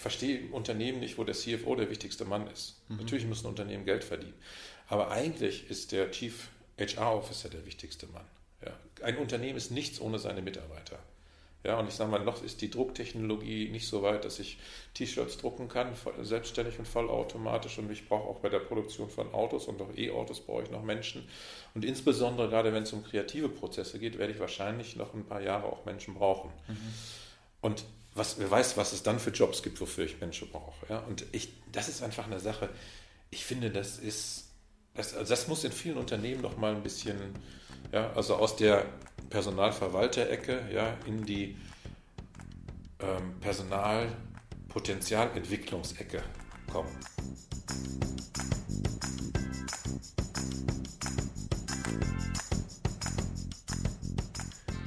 ich verstehe im Unternehmen nicht, wo der CFO der wichtigste Mann ist. Mhm. Natürlich müssen Unternehmen Geld verdienen. Aber eigentlich ist der Chief HR Officer der wichtigste Mann. Ja. Ein Unternehmen ist nichts ohne seine Mitarbeiter. Ja, und ich sage mal, noch ist die Drucktechnologie nicht so weit, dass ich T-Shirts drucken kann, selbstständig und vollautomatisch. Und ich brauche auch bei der Produktion von Autos und auch E-Autos brauche ich noch Menschen. Und insbesondere gerade wenn es um kreative Prozesse geht, werde ich wahrscheinlich noch ein paar Jahre auch Menschen brauchen. Mhm. Und was, wer weiß, was es dann für Jobs gibt, wofür ich Menschen brauche. Ja? Und ich, das ist einfach eine Sache, ich finde, das ist, das, also das muss in vielen Unternehmen noch mal ein bisschen, ja, also aus der Personalverwalterecke ja, in die ähm, Personalpotenzialentwicklungsecke kommen.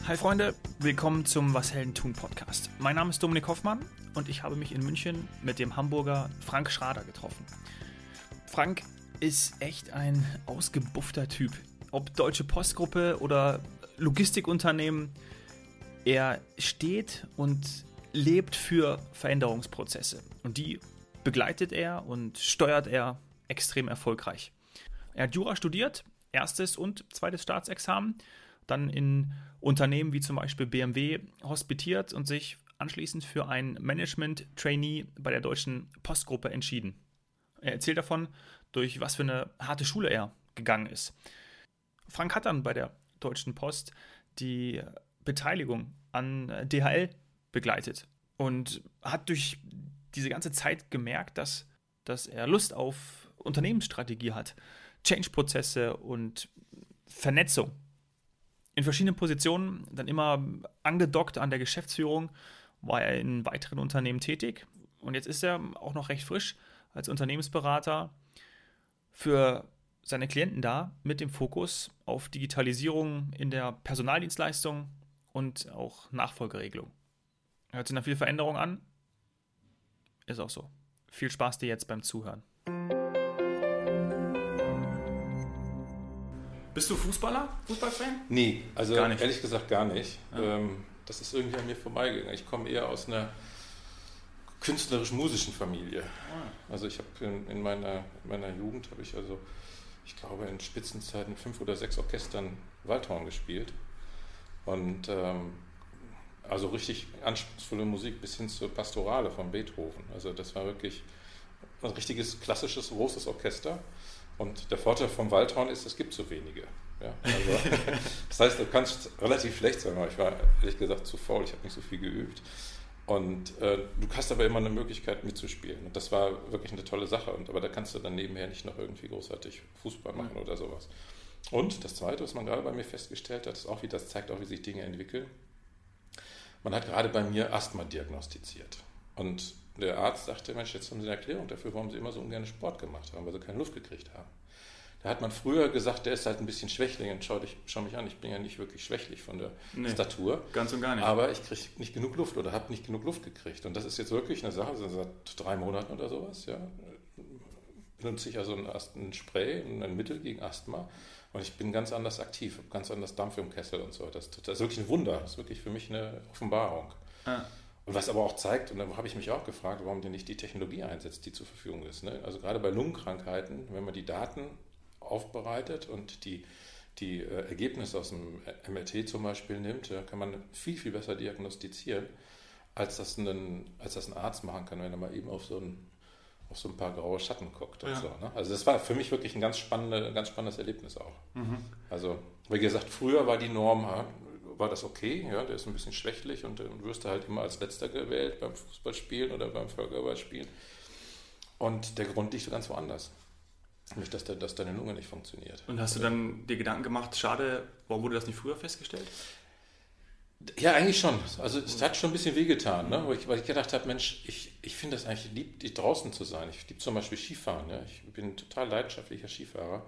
Hi Freunde, willkommen zum Was Helden tun Podcast. Mein Name ist Dominik Hoffmann und ich habe mich in München mit dem Hamburger Frank Schrader getroffen. Frank ist echt ein ausgebuffter Typ. Ob Deutsche Postgruppe oder Logistikunternehmen. Er steht und lebt für Veränderungsprozesse. Und die begleitet er und steuert er extrem erfolgreich. Er hat Jura studiert, erstes und zweites Staatsexamen, dann in Unternehmen wie zum Beispiel BMW hospitiert und sich anschließend für ein Management-Trainee bei der Deutschen Postgruppe entschieden. Er erzählt davon, durch was für eine harte Schule er gegangen ist. Frank hat dann bei der Deutschen Post die Beteiligung an DHL begleitet und hat durch diese ganze Zeit gemerkt, dass, dass er Lust auf Unternehmensstrategie hat, Change-Prozesse und Vernetzung. In verschiedenen Positionen, dann immer angedockt an der Geschäftsführung, war er in weiteren Unternehmen tätig. Und jetzt ist er auch noch recht frisch als Unternehmensberater für seine Klienten da mit dem Fokus auf Digitalisierung in der Personaldienstleistung und auch Nachfolgeregelung. Hört sich nach viel Veränderung an. Ist auch so. Viel Spaß dir jetzt beim Zuhören. Bist du Fußballer? Fußballfan? Nee, also ehrlich gesagt gar nicht. Ja. Ähm, das ist irgendwie an mir vorbeigegangen. Ich komme eher aus einer künstlerisch-musischen Familie. Ah. Also ich habe in, in, meiner, in meiner Jugend habe ich also ich glaube, in Spitzenzeiten fünf oder sechs Orchestern Waldhorn gespielt. Und ähm, also richtig anspruchsvolle Musik bis hin zur Pastorale von Beethoven. Also das war wirklich ein richtiges klassisches großes Orchester. Und der Vorteil vom Waldhorn ist, es gibt so wenige. Ja, also, das heißt, du kannst relativ schlecht sein, aber ich war ehrlich gesagt zu faul, ich habe nicht so viel geübt. Und äh, du hast aber immer eine Möglichkeit mitzuspielen. Und das war wirklich eine tolle Sache. Und, aber da kannst du dann nebenher nicht noch irgendwie großartig Fußball machen oder sowas. Und das Zweite, was man gerade bei mir festgestellt hat, ist auch, wie das zeigt auch, wie sich Dinge entwickeln. Man hat gerade bei mir Asthma diagnostiziert. Und der Arzt sagte, Mensch, jetzt haben Sie eine Erklärung dafür, warum Sie immer so ungern Sport gemacht haben, weil Sie keine Luft gekriegt haben. Da hat man früher gesagt, der ist halt ein bisschen Schwächling. Und schau, dich, schau mich an, ich bin ja nicht wirklich schwächlich von der nee, Statur. Ganz und gar nicht. Aber ich kriege nicht genug Luft oder habe nicht genug Luft gekriegt. Und das ist jetzt wirklich eine Sache, seit drei Monaten oder sowas, ja. Benutze ich also ein Spray, ein Mittel gegen Asthma. Und ich bin ganz anders aktiv, habe ganz anders Dampf im Kessel und so. Das, das ist wirklich ein Wunder. Das ist wirklich für mich eine Offenbarung. Ah. Und was aber auch zeigt, und da habe ich mich auch gefragt, warum denn nicht die Technologie einsetzt, die zur Verfügung ist. Ne? Also gerade bei Lungenkrankheiten, wenn man die Daten aufbereitet und die, die äh, Ergebnisse aus dem MRT zum Beispiel nimmt, kann man viel, viel besser diagnostizieren, als das, ein, als das ein Arzt machen kann, wenn er mal eben auf so ein, auf so ein paar graue Schatten guckt. Ja. So, ne? Also das war für mich wirklich ein ganz, spannende, ganz spannendes Erlebnis auch. Mhm. Also, wie gesagt, früher war die Norm, war das okay, ja, der ist ein bisschen schwächlich und dann wirst du halt immer als Letzter gewählt beim Fußballspielen oder beim Völkerballspielen. Und der Grund liegt ganz woanders. Nicht, dass, de, dass deine Lunge nicht funktioniert. Und hast du dann dir Gedanken gemacht, schade, warum wurde das nicht früher festgestellt? Ja, eigentlich schon. Also es hat schon ein bisschen wehgetan, ne? weil, ich, weil ich gedacht habe, Mensch, ich, ich finde das eigentlich lieb, draußen zu sein. Ich liebe zum Beispiel Skifahren. Ne? Ich bin total leidenschaftlicher Skifahrer.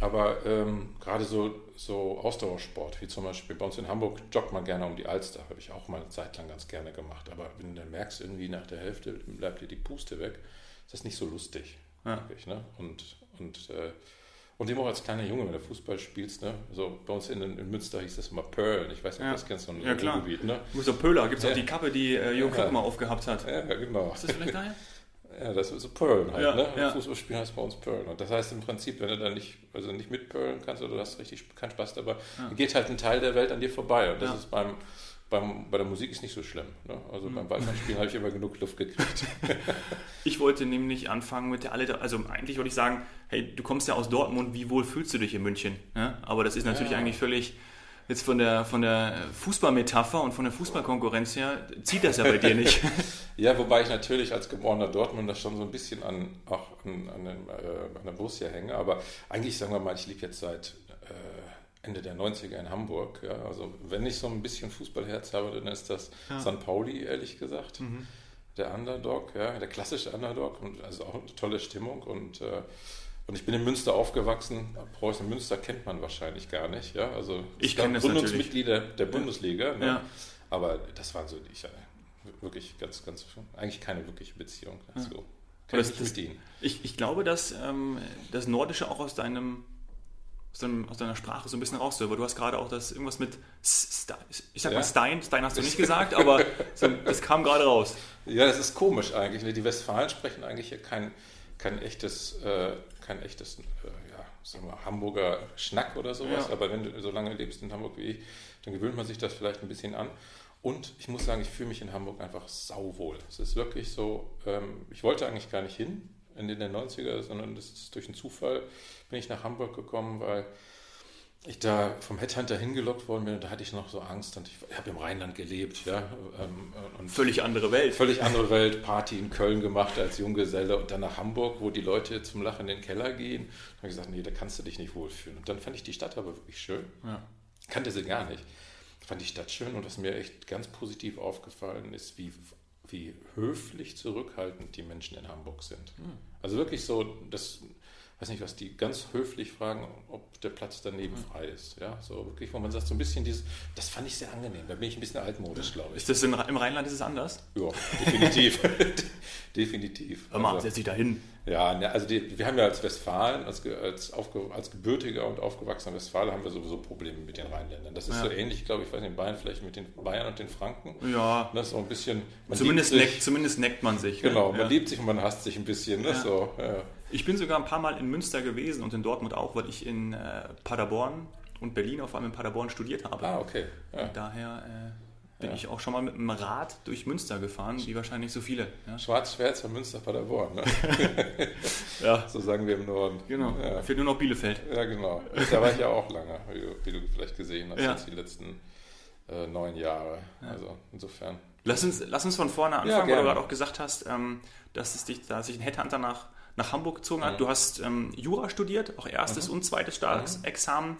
Aber ähm, gerade so, so Ausdauersport, wie zum Beispiel bei uns in Hamburg, joggt man gerne um die Alster. Habe ich auch mal eine Zeit lang ganz gerne gemacht. Aber wenn du dann merkst, irgendwie nach der Hälfte bleibt dir die Puste weg, ist das nicht so lustig. Ja. Wirklich, ne? Und, und, äh, Und eben auch als kleiner Junge, wenn du Fußball spielst, ne? So bei uns in, in Münster hieß das immer Pearl. Ich weiß nicht, ob Ja. du das kennst, so ein Ja, klar. Ruhrgebiet, ne? Du bist doch Pöhler, gibt es Ja. auch die Kappe, die äh, Jürgen Ja. Klopp mal aufgehabt hat. Ja, genau. Ist das vielleicht daher? Ja, das ist so Pearl halt, Ja, ne? ja. Fußball spielen heißt bei uns Pearl. Und das heißt im Prinzip, wenn du dann nicht, also nicht mit Pearlen kannst oder du hast richtig keinen Spaß dabei, geht halt ein Teil der Welt an dir vorbei. Und das Ja. ist beim, beim, bei der Musik ist nicht so schlimm. Ne? Also Mhm. beim Ballspielen habe ich immer genug Luft gekriegt. Ich wollte nämlich anfangen mit der Alliteration. Also eigentlich wollte ich sagen, hey, du kommst ja aus Dortmund, wie wohl fühlst du dich in München? Ja? Aber das ist natürlich Ja. eigentlich völlig, jetzt von der, von der Fußballmetapher und von der Fußballkonkurrenz her, zieht das ja bei dir nicht. ja, wobei ich natürlich als geborener Dortmunder schon so ein bisschen an, auch an, an, dem, äh, an der Borussia hänge. Aber eigentlich, sagen wir mal, ich lebe jetzt seit äh, Ende der 90er in Hamburg. Ja? Also wenn ich so ein bisschen Fußballherz habe, dann ist das Ja. St. Pauli, ehrlich gesagt. Mhm. der Underdog, ja, der klassische Underdog und also auch eine tolle Stimmung und äh, und ich bin in Münster aufgewachsen. Preußen Münster kennt man wahrscheinlich gar nicht, ja. Also Ich es gab kenn das Gründungsmitglieder der Bundesliga, ne? Ja. aber das waren so ich, äh, wirklich ganz, ganz eigentlich keine wirkliche Beziehung dazu. Aber Kenn das- ich das-. Ich, ich glaube, dass ähm, das Nordische auch aus deinem aus, deinem, aus deiner Sprache so ein bisschen raushört, weil du hast gerade auch das irgendwas mit ich sag Ja. mal Stein, Stein hast du nicht gesagt, aber so, das kam gerade raus. Ja, das ist komisch eigentlich. ne? Die Westfalen sprechen eigentlich hier kein, kein echtes, äh, kein echtes, äh, ja, sagen wir, Hamburger Schnack oder sowas. Ja. Aber wenn du so lange lebst in Hamburg wie ich, dann gewöhnt man sich das vielleicht ein bisschen an. Und ich muss sagen, ich fühle mich in Hamburg einfach sauwohl. Es ist wirklich so, ähm, ich wollte eigentlich gar nicht hin in den 90er, sondern das ist durch einen Zufall bin ich nach Hamburg gekommen, weil ich da vom Headhunter hingelockt worden bin und da hatte ich noch so Angst und ich habe im Rheinland gelebt, ja. ähm, Völlig andere Welt. völlig andere Welt, Party in Köln gemacht als Junggeselle und dann nach Hamburg, wo die Leute zum Lachen in den Keller gehen. Da habe ich gesagt, nee, da kannst du dich nicht wohlfühlen. Und dann fand ich die Stadt aber wirklich schön. Ja. Kannte sie gar nicht. Fand die Stadt schön und was mir echt ganz positiv aufgefallen ist, wie, wie höflich zurückhaltend die Menschen in Hamburg sind. Also wirklich so, das weiß nicht, was die ganz höflich fragen, ob der Platz daneben frei ist. Ja, so wirklich, wo man sagt, so ein bisschen dieses, das fand ich sehr angenehm. Da bin ich ein bisschen altmodisch, glaube ich. Ist das in, im Rheinland ist es anders? Ja, definitiv. definitiv. Hör mal, Also, setz dich da hin. ja, ne, also die, wir haben ja als Westfalen, als, als, aufge, als gebürtiger und aufgewachsener Westfale haben wir sowieso Probleme mit den Rheinländern. Das ist Ja. so ähnlich, glaube ich, weiß nicht, in Bayern vielleicht mit den Bayern und den Franken. Ja, Ne, so ein bisschen. zumindest, sich- neckt, zumindest neckt man sich. ne? Genau, man ja. liebt sich und man hasst sich ein bisschen. Ne, Ja. so, ja. Ich bin sogar ein paar Mal in Münster gewesen und in Dortmund auch, weil ich in äh, Paderborn und Berlin, auf allem in Paderborn studiert habe. Ah, okay. Ja. Daher äh, bin Ja. ich auch schon mal mit dem Rad durch Münster gefahren, wie wahrscheinlich so viele. Ja, Schwarz-Schwärzer Münster, Paderborn. Ne? ja So sagen wir im Norden. genau. Ja. Fehlt nur noch Bielefeld. Ja, genau. Da war ich ja auch lange, wie du, wie du vielleicht gesehen hast, Ja. jetzt die letzten äh, neun Jahre. Also insofern. Lass uns, lass uns von vorne Ja, anfangen, weil gerne. du gerade auch gesagt hast, ähm, dass es dich, dass sich ein Headhunter nach, nach Hamburg gezogen hat. Mhm. Du hast ähm, Jura studiert, auch erstes und zweites Staatsexamen.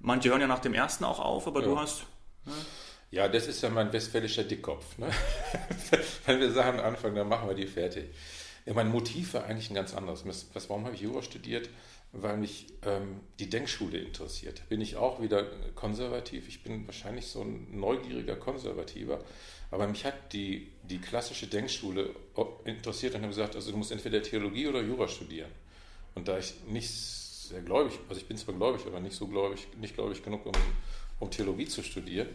Manche hören ja nach dem ersten auch auf, aber du Ja. hast. Ja, das ist ja mein westfälischer Dickkopf. Ne? Wenn wir Sachen anfangen, dann machen wir die fertig. Ja, mein Motiv war eigentlich ein ganz anderes. Was, warum habe ich Jura studiert? Weil mich ähm, die Denkschule interessiert. Bin ich auch wieder konservativ. Ich bin wahrscheinlich so ein neugieriger Konservativer. Aber mich hat die, die klassische Denkschule interessiert und habe gesagt, also du musst entweder Theologie oder Jura studieren. Und da ich nicht sehr gläubig, also ich bin zwar gläubig, aber nicht so gläubig, nicht gläubig genug, um, um Theologie zu studieren,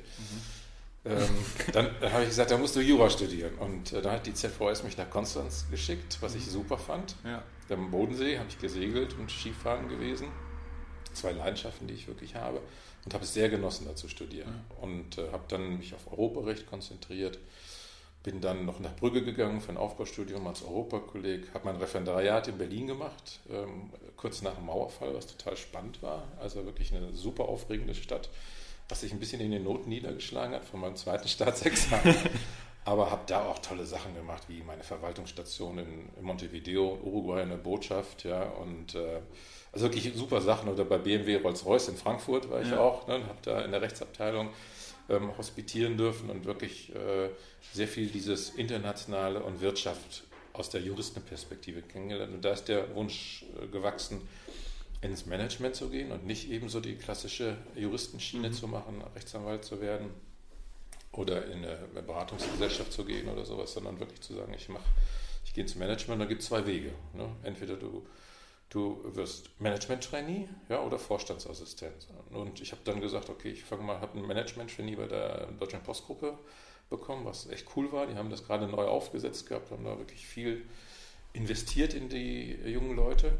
ähm, dann, dann habe ich gesagt, da musst du Jura studieren. Und äh, dann hat die ZVS mich nach Konstanz geschickt, was ich super fand. Ja. Am Bodensee habe ich gesegelt und Skifahren gewesen. Zwei Leidenschaften, die ich wirklich habe. Und habe es sehr genossen, da zu studieren. Und äh, habe dann mich auf Europarecht konzentriert. Bin dann noch nach Brügge gegangen für ein Aufbaustudium als Europakolleg. Habe mein Referendariat in Berlin gemacht, ähm, kurz nach dem Mauerfall, was total spannend war. Also wirklich eine super aufregende Stadt, was sich ein bisschen in den Noten niedergeschlagen hat von meinem zweiten Staatsexamen. Aber habe da auch tolle Sachen gemacht, wie meine Verwaltungsstation in, in Montevideo, Uruguay, eine Botschaft, ja, und äh, also wirklich super Sachen. Oder bei BMW Rolls-Royce in Frankfurt war ich Ja. auch, ne, habe da in der Rechtsabteilung ähm, hospitieren dürfen und wirklich äh, sehr viel dieses Internationale und Wirtschaft aus der Juristenperspektive kennengelernt. Und da ist der Wunsch äh, gewachsen, ins Management zu gehen und nicht eben so die klassische Juristenschiene zu machen, Rechtsanwalt zu werden oder in eine Beratungsgesellschaft zu gehen oder sowas, sondern wirklich zu sagen, ich mache, ich gehe ins Management, da gibt es zwei Wege. Ne? Entweder du du wirst Management-Trainee ja, oder Vorstandsassistent. Und ich habe dann gesagt, okay, ich fange mal, habe ein Management-Trainee bei der Deutschen Postgruppe bekommen, was echt cool war. Die haben das gerade neu aufgesetzt gehabt, haben da wirklich viel investiert in die jungen Leute.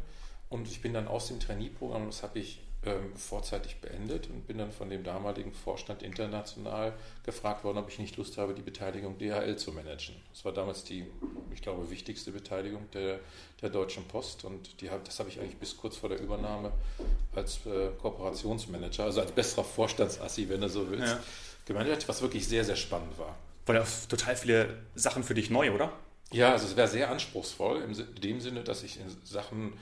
Und ich bin dann aus dem Trainee-Programm, das habe ich ähm, vorzeitig beendet und bin dann von dem damaligen Vorstand international gefragt worden, ob ich nicht Lust habe, die Beteiligung DHL zu managen. Das war damals die, ich glaube, wichtigste Beteiligung der, der Deutschen Post und die, das habe ich eigentlich bis kurz vor der Übernahme als äh, Kooperationsmanager, also als besserer Vorstandsassi, wenn du so willst, ja. gemanagt, was wirklich sehr, sehr spannend war. Weil ja total viele Sachen für dich neu, oder? Ja, also es wäre sehr anspruchsvoll in dem Sinne, dass ich in Sachen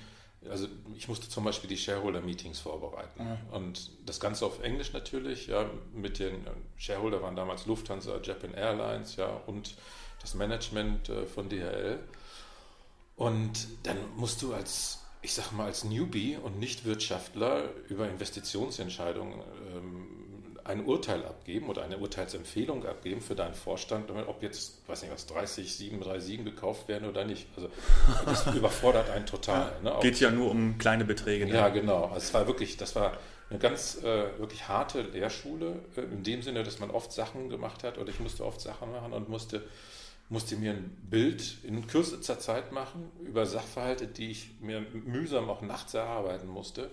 also ich musste zum Beispiel die Shareholder-Meetings vorbereiten. Mhm. Und das Ganze auf Englisch natürlich, ja, mit den äh, Shareholder waren damals Lufthansa, Japan Airlines, ja, und das Management äh, von DHL. Und dann musst du als, ich sag mal, als Newbie und Nicht-Wirtschaftler über Investitionsentscheidungen ähm, ein Urteil abgeben oder eine Urteilsempfehlung abgeben für deinen Vorstand, ob jetzt, weiß nicht was, 30, 737 gekauft werden oder nicht. Also das überfordert einen total. Ne? Geht ja nur um kleine Beträge. Ne? Ja, genau. Also es war wirklich, das war eine ganz äh, wirklich harte Lehrschule, äh, in dem Sinne, dass man oft Sachen gemacht hat oder ich musste oft Sachen machen und musste, musste mir ein Bild in kürzester Zeit machen über Sachverhalte, die ich mir mühsam auch nachts erarbeiten musste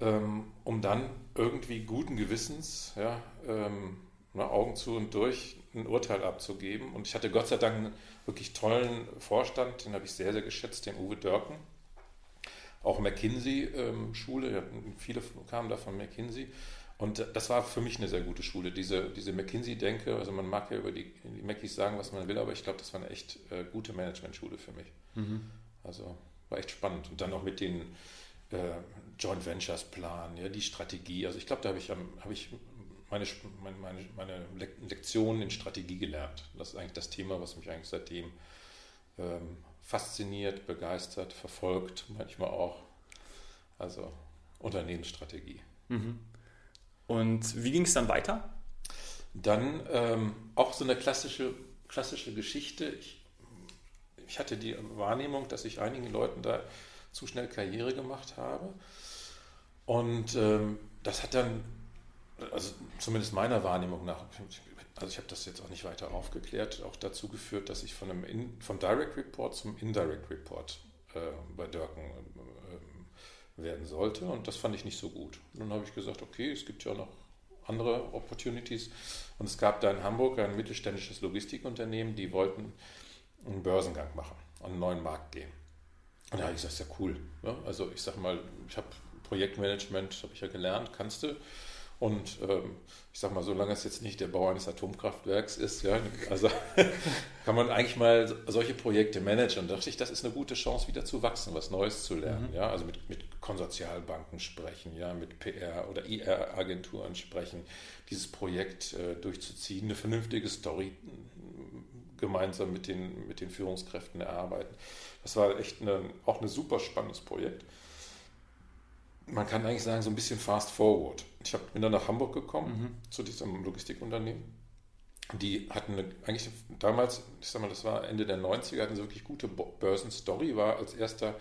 ähm, um dann irgendwie guten Gewissens, ja, ähm, Augen zu und durch, ein Urteil abzugeben. Und ich hatte Gott sei Dank einen wirklich tollen Vorstand, den habe ich sehr, sehr geschätzt, den Uwe Dörken. Auch McKinsey-Schule, ähm, viele kamen da von McKinsey. Und das war für mich eine sehr gute Schule, diese, diese McKinsey-Denke. Also man mag ja über die, die Mackies sagen, was man will, aber ich glaube, das war eine echt äh, gute Management-Schule für mich. Mhm. Also war echt spannend. Und dann auch mit den äh, Joint Ventures Plan, ja, die Strategie. Also ich glaube, da habe ich, hab ich meine, meine, meine Lektionen in Strategie gelernt. Das ist eigentlich das Thema, was mich eigentlich seitdem ähm, fasziniert, begeistert, verfolgt, manchmal auch. Also Unternehmensstrategie. Mhm. Und wie ging es dann weiter? Dann ähm, auch so eine klassische, klassische Geschichte. Ich, ich hatte die Wahrnehmung, dass ich einigen Leuten da zu schnell Karriere gemacht habe. Und ähm, das hat dann, also zumindest meiner Wahrnehmung nach, also ich habe das jetzt auch nicht weiter aufgeklärt, auch dazu geführt, dass ich von einem In, vom Direct Report zum Indirect Report äh, bei Dörken äh, werden sollte. Und das fand ich nicht so gut. Und dann habe ich gesagt, okay, es gibt ja noch andere Opportunities. Und es gab da in Hamburg ein mittelständisches Logistikunternehmen, die wollten einen Börsengang machen, an einen neuen Markt gehen. Und da habe ich gesagt, ja cool. Ja, also ich sage mal, ich habe Projektmanagement, habe ich ja gelernt, kannst du. Und ähm, ich sage mal, solange es jetzt nicht der Bau eines Atomkraftwerks ist, ja, also kann man eigentlich mal solche Projekte managen. Und da dachte ich, das ist eine gute Chance, wieder zu wachsen, was Neues zu lernen. Mhm. Ja, also mit, mit Konsortialbanken sprechen, ja, mit PR oder IR-Agenturen sprechen, dieses Projekt äh, durchzuziehen, eine vernünftige Story gemeinsam mit den, mit den Führungskräften erarbeiten. Das war echt eine, auch ein super spannendes Projekt. Man kann eigentlich sagen, so ein bisschen fast forward. Ich hab, bin dann nach Hamburg gekommen mhm. zu diesem Logistikunternehmen. Die hatten eine, eigentlich damals, ich sag mal, das war Ende der 90er, hatten sie wirklich gute Börsenstory, war als erster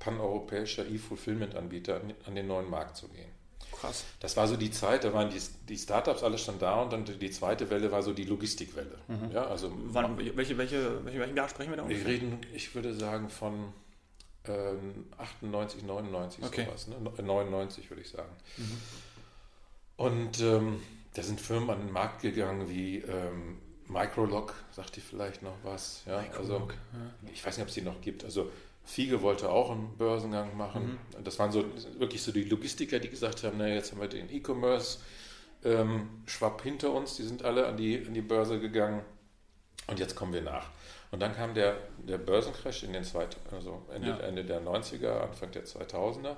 paneuropäischer E-Fulfillment-Anbieter an, an den neuen Markt zu gehen. Krass. Das war so die Zeit, da waren die, die Startups alle schon da und dann die zweite Welle war so die Logistikwelle. Mhm. Ja, also Wann, welche, welche, welche, welchen Jahr sprechen wir da? Wir reden, ich würde sagen, von ähm, 98, 99 okay. sowas. Ne? 99 würde ich sagen. Mhm. Und ähm, da sind Firmen an den Markt gegangen wie ähm, Microlog, sagt die vielleicht noch was. Ja? Also, ja. Ich weiß nicht, ob es die noch gibt. Also Fiege wollte auch einen Börsengang machen. Mhm. Das waren so wirklich so die Logistiker, die gesagt haben, naja, jetzt haben wir den E-Commerce ähm, Schwapp hinter uns, die sind alle an die, an die Börse gegangen und jetzt kommen wir nach. Und dann kam der, der Börsencrash in den zweit, also Ende, ja. Ende der 90er, Anfang der 2000er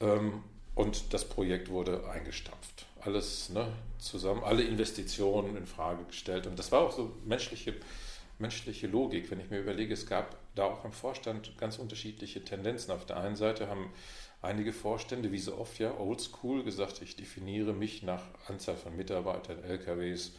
ähm, und das Projekt wurde eingestampft. Alles ne, zusammen, alle Investitionen in Frage gestellt und das war auch so menschliche menschliche Logik. Wenn ich mir überlege, es gab da auch im Vorstand ganz unterschiedliche Tendenzen. Auf der einen Seite haben einige Vorstände, wie so oft ja, oldschool gesagt, ich definiere mich nach Anzahl von Mitarbeitern, LKWs,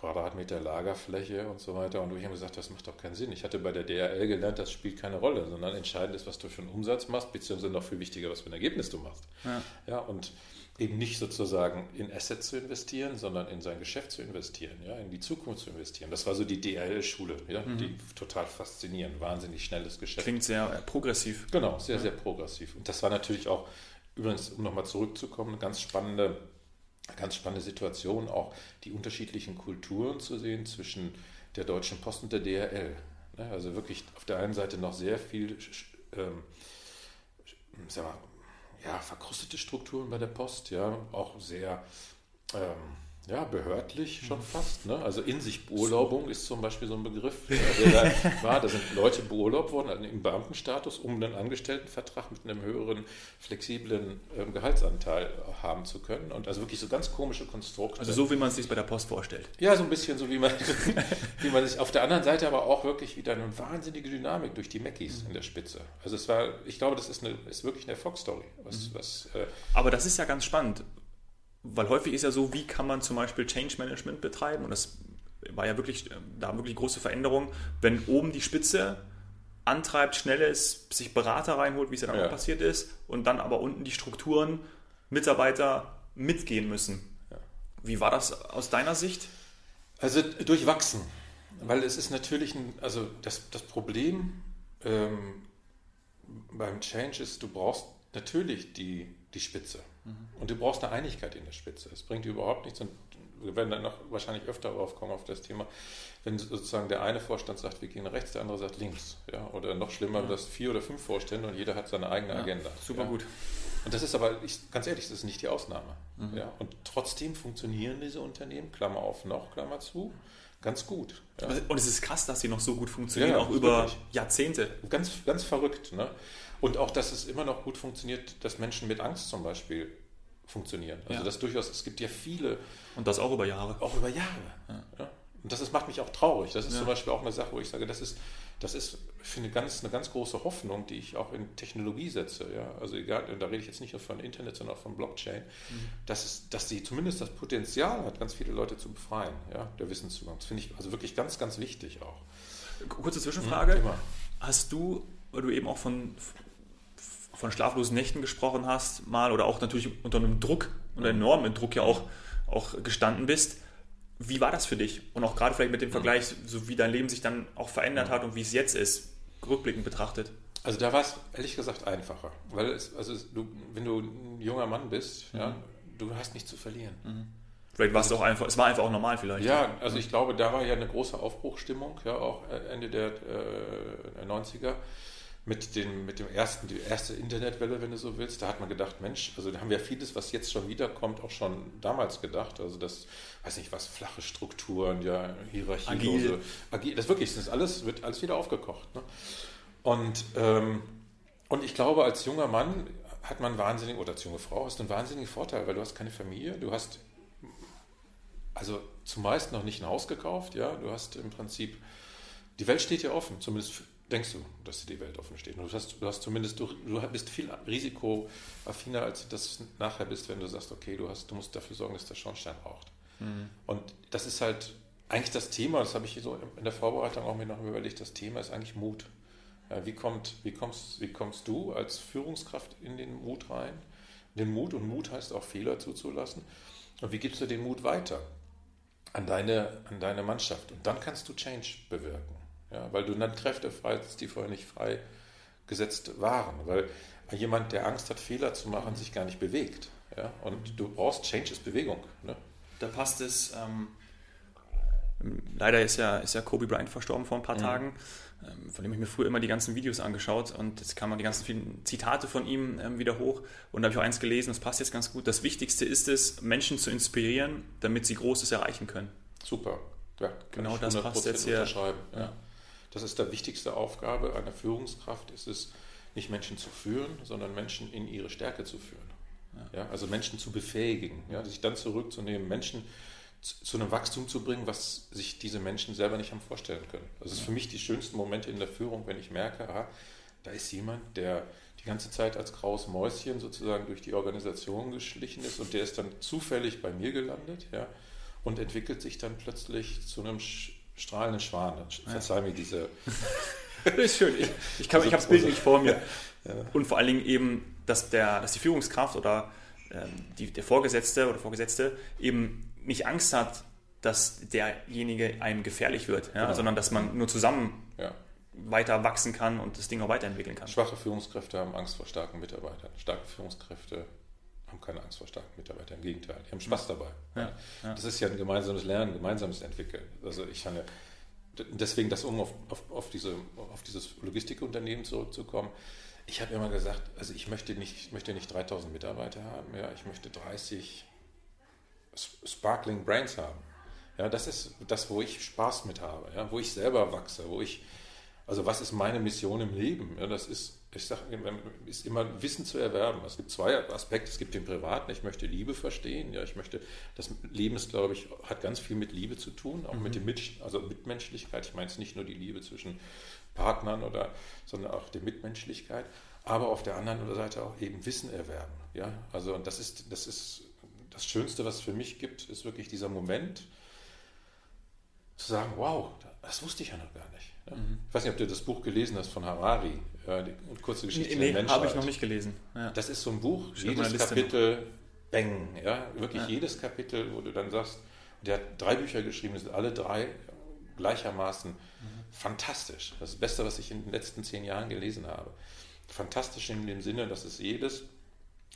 Quadratmeter Lagerfläche und so weiter. Und ich habe gesagt, das macht doch keinen Sinn. Ich hatte bei der DRL gelernt, das spielt keine Rolle, sondern entscheidend ist, was du für einen Umsatz machst, beziehungsweise noch viel wichtiger, was für ein Ergebnis du machst. Ja, ja und eben nicht sozusagen in Assets zu investieren, sondern in sein Geschäft zu investieren, ja, in die Zukunft zu investieren. Das war so die DRL-Schule, ja, mhm. die total faszinierend, wahnsinnig schnelles Geschäft. Klingt sehr progressiv. Genau, sehr, ja. sehr progressiv. Und das war natürlich auch, übrigens, um nochmal zurückzukommen, eine ganz spannende, ganz spannende Situation, auch die unterschiedlichen Kulturen zu sehen zwischen der Deutschen Post und der DRL. Ne, also wirklich auf der einen Seite noch sehr viel ähm, mal, ja, verkrustete Strukturen bei der Post, ja, auch sehr ähm, ja, behördlich schon mhm. fast. Ne? Also in sich Beurlaubung ist zum Beispiel so ein Begriff, der da war. Da sind Leute beurlaubt worden also im Beamtenstatus, um einen Angestelltenvertrag mit einem höheren, flexiblen ähm, Gehaltsanteil haben zu können. Und also wirklich so ganz komische Konstrukte. Also so, wie man es sich bei der Post vorstellt. Ja, so ein bisschen so, wie man, wie man sich auf der anderen Seite aber auch wirklich wieder eine wahnsinnige Dynamik durch die Mackies mhm. in der Spitze. Also es war, ich glaube, das ist, eine, ist wirklich eine Erfolgsstory. Was, mhm. was, äh, aber das ist ja ganz spannend, weil häufig ist ja so, wie kann man zum Beispiel Change Management betreiben? Und das war ja wirklich, ähm, da wirklich große Veränderungen, wenn oben die Spitze antreibt, schnell ist, sich Berater reinholt, wie es ja dann ja. auch passiert ist, und dann aber unten die Strukturen, Mitarbeiter mitgehen müssen. Ja. Wie war das aus deiner Sicht? Also durchwachsen, weil es ist natürlich ein, also das, das Problem ähm, beim Change ist, du brauchst natürlich die, die Spitze. Und du brauchst eine Einigkeit in der Spitze. Es bringt überhaupt nichts. Und wir werden dann noch wahrscheinlich öfter darauf kommen, auf das Thema, wenn sozusagen der eine Vorstand sagt, wir gehen rechts, der andere sagt links. Ja? Oder noch schlimmer, ja. dass vier oder fünf Vorstände und jeder hat seine eigene ja, Agenda. Super ja? gut. Und das ist aber, ich, ganz ehrlich, das ist nicht die Ausnahme. Mhm. Ja? Und trotzdem funktionieren diese Unternehmen, Klammer auf noch, Klammer zu, ganz gut. Ja. Und es ist krass, dass sie noch so gut funktionieren, auch über wirklich. Jahrzehnte. Ganz, ganz verrückt. Ne? Und auch, dass es immer noch gut funktioniert, dass Menschen mit Angst zum Beispiel funktionieren. Also ja. das durchaus, es gibt ja viele. Und das auch über Jahre. Auch über Jahre. Ja. ja. Und das ist, macht mich auch traurig. Das ist zum Beispiel auch eine Sache, wo ich sage, das ist, das ist finde ganz, eine ganz große Hoffnung, die ich auch in Technologie setze. Ja? Also egal, da rede ich jetzt nicht nur von Internet, sondern auch von Blockchain, mhm. dass, es, dass sie zumindest das Potenzial hat, ganz viele Leute zu befreien, ja? der Wissenszugang. Das finde ich also wirklich ganz, ganz wichtig auch. Kurze Zwischenfrage. Mhm, Hast du, weil du eben auch von von schlaflosen Nächten gesprochen hast, mal oder auch natürlich unter einem Druck, unter enormem Druck ja auch, auch gestanden bist. Wie war das für dich? Und auch gerade vielleicht mit dem Vergleich, so wie dein Leben sich dann auch verändert hat und wie es jetzt ist, rückblickend betrachtet. Also da war es ehrlich gesagt einfacher, weil es, also du, wenn du ein junger Mann bist, mhm. ja, du hast nichts zu verlieren. Mhm. Vielleicht war es auch einfach, es war einfach auch normal vielleicht. Ja, also ich glaube, da war ja eine große Aufbruchstimmung, ja, auch Ende der äh, 90er mit dem, mit dem ersten, die erste Internetwelle, wenn du so willst, da hat man gedacht, Mensch, also da haben wir vieles, was jetzt schon wiederkommt, auch schon damals gedacht. Also das, weiß nicht was, flache Strukturen, ja, Hierarchielose, agil. agil das wirklich, das ist alles, wird alles wieder aufgekocht. Ne? Und, ähm, und ich glaube, als junger Mann hat man wahnsinnig, oder als junge Frau hast du einen wahnsinnigen Vorteil, weil du hast keine Familie, du hast also zumeist noch nicht ein Haus gekauft, ja, du hast im Prinzip, die Welt steht dir offen, zumindest für, denkst du, dass dir die Welt offen steht. Und du hast, du hast zumindest, du, du bist viel risikoaffiner, als du das nachher bist, wenn du sagst, okay, du, hast, du musst dafür sorgen, dass der Schornstein raucht. Mhm. Und das ist halt eigentlich das Thema, das habe ich so in der Vorbereitung auch mir noch überlegt, das Thema ist eigentlich Mut. Wie, kommt, wie, kommst, wie kommst du als Führungskraft in den Mut rein? Den Mut, und Mut heißt auch Fehler zuzulassen. Und wie gibst du den Mut weiter an deine, an deine Mannschaft? Und dann kannst du Change bewirken. Ja, weil du dann Kräfte freisetzt, die vorher nicht freigesetzt waren. Weil jemand, der Angst hat, Fehler zu machen, sich gar nicht bewegt. Ja? Und du brauchst Change ist Bewegung. Ne? Da passt es. Ähm, leider ist ja, ist ja Kobe Bryant verstorben vor ein paar mhm. Tagen, ähm, von dem ich mir früher immer die ganzen Videos angeschaut und jetzt kamen die ganzen vielen Zitate von ihm ähm, wieder hoch und da habe ich auch eins gelesen, das passt jetzt ganz gut. Das Wichtigste ist es, Menschen zu inspirieren, damit sie Großes erreichen können. Super. Ja, genau das passt jetzt hier. Ja. Das ist die wichtigste Aufgabe einer Führungskraft, ist es, nicht Menschen zu führen, sondern Menschen in ihre Stärke zu führen. Ja. ja also Menschen zu befähigen, ja, sich dann zurückzunehmen, Menschen zu, zu, einem Wachstum zu bringen, was sich diese Menschen selber nicht haben vorstellen können. Das ist ja. für mich die schönsten Momente in der Führung, wenn ich merke, aha, da ist jemand, der die ganze Zeit als graues Mäuschen sozusagen durch die Organisation geschlichen ist und der ist dann zufällig bei mir gelandet, ja, und entwickelt sich dann plötzlich zu einem strahlenden Schwan. Verzeih ja. mir diese. das ist schön. Ich, ich, ich habe das Bild nicht vor mir. Ja. Und vor allen Dingen eben, dass, der, dass die Führungskraft oder ähm, die, der Vorgesetzte oder Vorgesetzte eben nicht Angst hat, dass derjenige einem gefährlich wird, ja? genau. sondern dass man nur zusammen ja. weiter wachsen kann und das Ding auch weiterentwickeln kann. Schwache Führungskräfte haben Angst vor starken Mitarbeitern. Starke Führungskräfte haben keine Angst vor starken Mitarbeitern. Im Gegenteil, die haben Spaß dabei. Ja, ja. Das ist ja ein gemeinsames Lernen, gemeinsames Entwickeln. Also ich fand, deswegen das, um auf, auf, auf, diese, auf dieses Logistikunternehmen zurückzukommen, ich habe immer gesagt, also ich möchte nicht, ich möchte nicht 3000 Mitarbeiter haben, ja, ich möchte 30 Sparkling Brains haben. Ja, das ist das, wo ich Spaß mit habe, ja, wo ich selber wachse, wo ich, also was ist meine Mission im Leben? Ja, das ist ich sage, ist immer Wissen zu erwerben. Es gibt zwei Aspekte. Es gibt den privaten, ich möchte Liebe verstehen. Ja, ich möchte, das Leben ist, glaube ich, hat ganz viel mit Liebe zu tun, auch mhm. mit dem mit, also Mitmenschlichkeit. Ich meine es nicht nur die Liebe zwischen Partnern oder, sondern auch die Mitmenschlichkeit. Aber auf der anderen Seite auch eben Wissen erwerben. Ja, also das ist, das ist das Schönste, was es für mich gibt, ist wirklich dieser Moment, zu sagen, wow, das wusste ich ja noch gar nicht. Mhm. Ich weiß nicht, ob du das Buch gelesen hast von Harari, die kurze Geschichte nee, der habe ich noch nicht gelesen. Ja. Das ist so ein Buch, ich jedes Kapitel, noch. bang, ja, wirklich ja. jedes Kapitel, wo du dann sagst, der hat drei Bücher geschrieben, das sind alle drei gleichermaßen mhm. fantastisch. Das, das Beste, was ich in den letzten zehn Jahren gelesen habe. Fantastisch in dem Sinne, dass es jedes,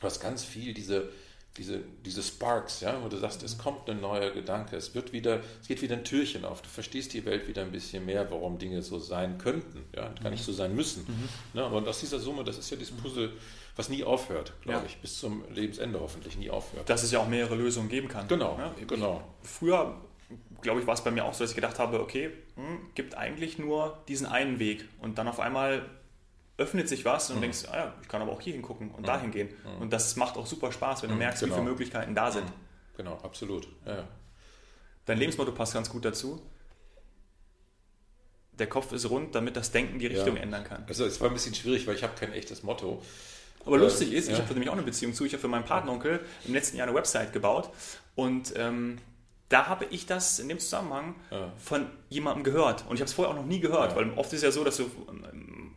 was ganz viel diese diese, diese Sparks, ja, wo du sagst, es kommt ein neuer Gedanke, es wird wieder, es geht wieder ein Türchen auf, du verstehst die Welt wieder ein bisschen mehr, warum Dinge so sein könnten, ja, gar nicht so sein müssen. Mhm. Ne, und aus dieser Summe, das ist ja dieses Puzzle, was nie aufhört, glaube ja. ich, bis zum Lebensende hoffentlich nie aufhört. Dass es ja auch mehrere Lösungen geben kann. Genau, ja, genau. Früher, glaube ich, war es bei mir auch so, dass ich gedacht habe, okay, hm, gibt eigentlich nur diesen einen Weg und dann auf einmal öffnet sich was und mhm. denkst, ah ja, ich kann aber auch hier hingucken und mhm. dahin gehen. Mhm. Und das macht auch super Spaß, wenn du mhm. merkst, genau. wie viele Möglichkeiten da sind. Mhm. Genau, absolut. Ja. Dein Lebensmotto passt ganz gut dazu. Der Kopf ist rund, damit das Denken die Richtung ja. ändern kann. Also es war ein bisschen schwierig, weil ich habe kein echtes Motto. Aber äh, lustig ist, ja. ich habe nämlich auch eine Beziehung zu. Ich habe für meinen Patenonkel im letzten Jahr eine Website gebaut und ähm, da habe ich das in dem Zusammenhang ja. von jemandem gehört. Und ich habe es vorher auch noch nie gehört, ja. weil oft ist ja so, dass du ähm,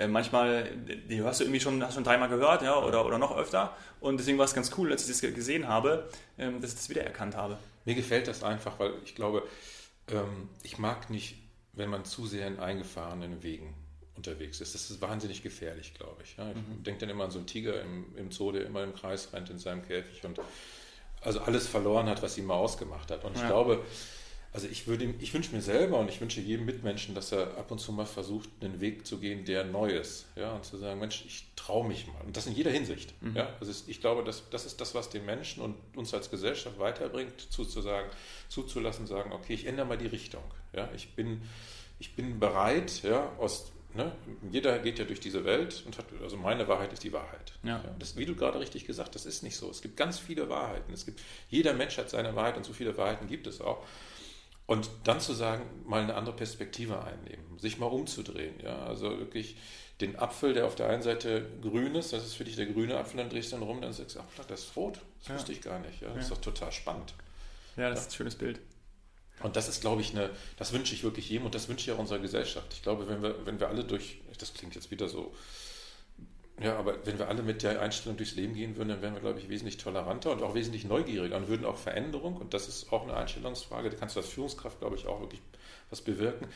äh, manchmal, die hörst du irgendwie schon, hast schon dreimal gehört, ja, oder, oder noch öfter. Und deswegen war es ganz cool, als ich das gesehen habe, ähm, dass ich das wiedererkannt habe. Mir gefällt das einfach, weil ich glaube, ähm, ich mag nicht, wenn man zu sehr in eingefahrenen Wegen unterwegs ist. Das ist wahnsinnig gefährlich, glaube ich. Ja, ich mhm. denke dann immer an so einen Tiger im, im Zoo, der immer im Kreis rennt in seinem Käfig und also alles verloren hat, was ihn mal ausgemacht hat. Und ich ja. glaube, also ich würde, ich wünsche mir selber und ich wünsche jedem Mitmenschen, dass er ab und zu mal versucht, einen Weg zu gehen, der neu ist. Ja, und zu sagen, Mensch, ich traue mich mal. Und das in jeder Hinsicht. Mhm. Ja, also ich glaube, das, das ist das, was den Menschen und uns als Gesellschaft weiterbringt, zuzusagen, zuzulassen, sagen, okay, ich ändere mal die Richtung. Ja, ich bin, ich bin bereit, ja, aus Ne? Jeder geht ja durch diese Welt und hat, also meine Wahrheit ist die Wahrheit. Ja. Ja, das, wie du gerade richtig gesagt, das ist nicht so. Es gibt ganz viele Wahrheiten. Es gibt, jeder Mensch hat seine Wahrheit und so viele Wahrheiten gibt es auch. Und dann zu sagen, mal eine andere Perspektive einnehmen, sich mal umzudrehen. Ja? Also wirklich den Apfel, der auf der einen Seite grün ist, das ist für dich der grüne Apfel, dann drehst du dann rum, dann sagst du, ach, das ist rot. Das ja. wusste ich gar nicht. Ja? Das ist doch total spannend. Ja, das ist ein schönes Bild. Und das ist, glaube ich, eine, das wünsche ich wirklich jedem und das wünsche ich auch unserer Gesellschaft. Ich glaube, wenn wir, wenn wir alle durch, das klingt jetzt wieder so, ja, aber wenn wir alle mit der Einstellung durchs Leben gehen würden, dann wären wir, glaube ich, wesentlich toleranter und auch wesentlich neugieriger und würden auch Veränderung, und das ist auch eine Einstellungsfrage, da kannst du als Führungskraft, glaube ich, auch wirklich was bewirken,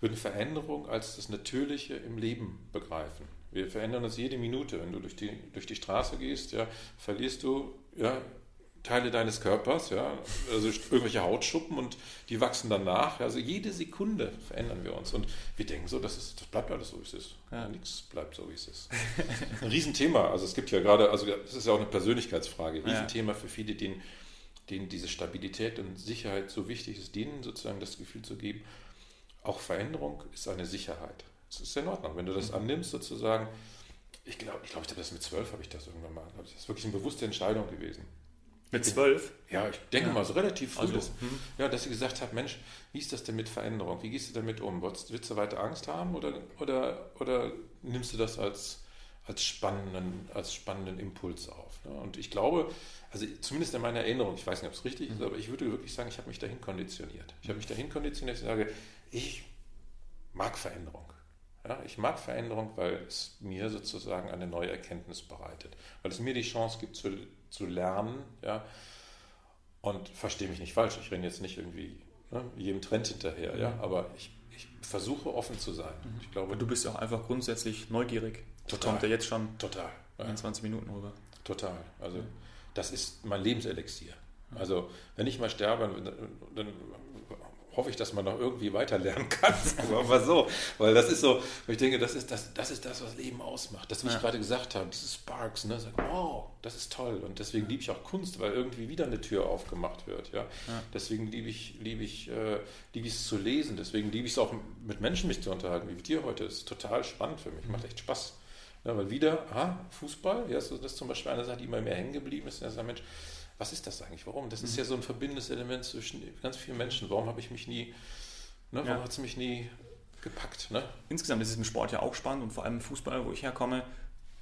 würden Veränderung als das Natürliche im Leben begreifen. Wir verändern uns jede Minute. Wenn du durch die, durch die Straße gehst, ja, verlierst du ja, Teile deines Körpers, ja, also irgendwelche Hautschuppen und die wachsen dann nach. Also jede Sekunde verändern wir uns und wir denken so, das, ist, das bleibt alles so, wie es ist. Ja, nichts bleibt so, wie es ist. Ein Riesenthema. Also es gibt ja gerade, also das ist ja auch eine Persönlichkeitsfrage. Riesenthema für viele, denen, denen diese Stabilität und Sicherheit so wichtig ist, denen sozusagen das Gefühl zu geben, auch Veränderung ist eine Sicherheit. Das ist in Ordnung, wenn du das mhm. annimmst, sozusagen. Ich glaube, ich, glaub, ich habe das mit zwölf, habe ich das irgendwann mal. Das ist wirklich eine bewusste Entscheidung gewesen. Mit zwölf? Ja, ich denke ja. mal so relativ früh. Also, hm. Ja, dass sie gesagt hat, Mensch, wie ist das denn mit Veränderung? Wie gehst du damit um? Willst, willst du weiter Angst haben oder, oder, oder nimmst du das als, als spannenden, als spannenden Impuls auf. Ne? Und ich glaube, also zumindest in meiner Erinnerung, ich weiß nicht, ob es richtig ist, mhm. aber ich würde wirklich sagen, ich habe mich dahin konditioniert. Ich habe mich dahin konditioniert, ich sage, ich mag Veränderung. Ja, ich mag Veränderung, weil es mir sozusagen eine neue Erkenntnis bereitet, weil es mir die Chance gibt zu, zu lernen. Ja, und verstehe mich nicht falsch, ich renne jetzt nicht irgendwie ne, jedem Trend hinterher, ja, mhm. aber ich, ich versuche offen zu sein. Mhm. Ich glaube, du bist ja auch einfach grundsätzlich neugierig. Total. kommt ja jetzt schon total, 21 Minuten rüber. Total. Also das ist mein Lebenselixier. Also wenn ich mal sterbe, dann hoffe ich, dass man noch irgendwie weiter lernen kann. Mal so. Weil das ist so, ich denke, das ist das, das ist das, was Leben ausmacht. Das, wie ja. ich gerade gesagt habe, diese Sparks, ne? Sag, wow, das ist toll. Und deswegen liebe ich auch Kunst, weil irgendwie wieder eine Tür aufgemacht wird. Ja? ja. Deswegen liebe ich, liebe ich, äh, liebe ich es zu lesen. Deswegen liebe ich es auch mit Menschen mich zu unterhalten, wie mit dir heute. Das ist total spannend für mich. Macht echt Spaß. Ja, weil wieder, aha, Fußball, ja, das ist zum Beispiel eine Sache, die immer mehr hängen geblieben ist. Und Mensch, was ist das eigentlich? Warum? Das ist mhm. ja so ein verbindendes Element zwischen ganz vielen Menschen. Warum habe ich mich nie, ne, warum ja. hat es mich nie gepackt? Ne? Insgesamt ist es im Sport ja auch spannend und vor allem im Fußball, wo ich herkomme,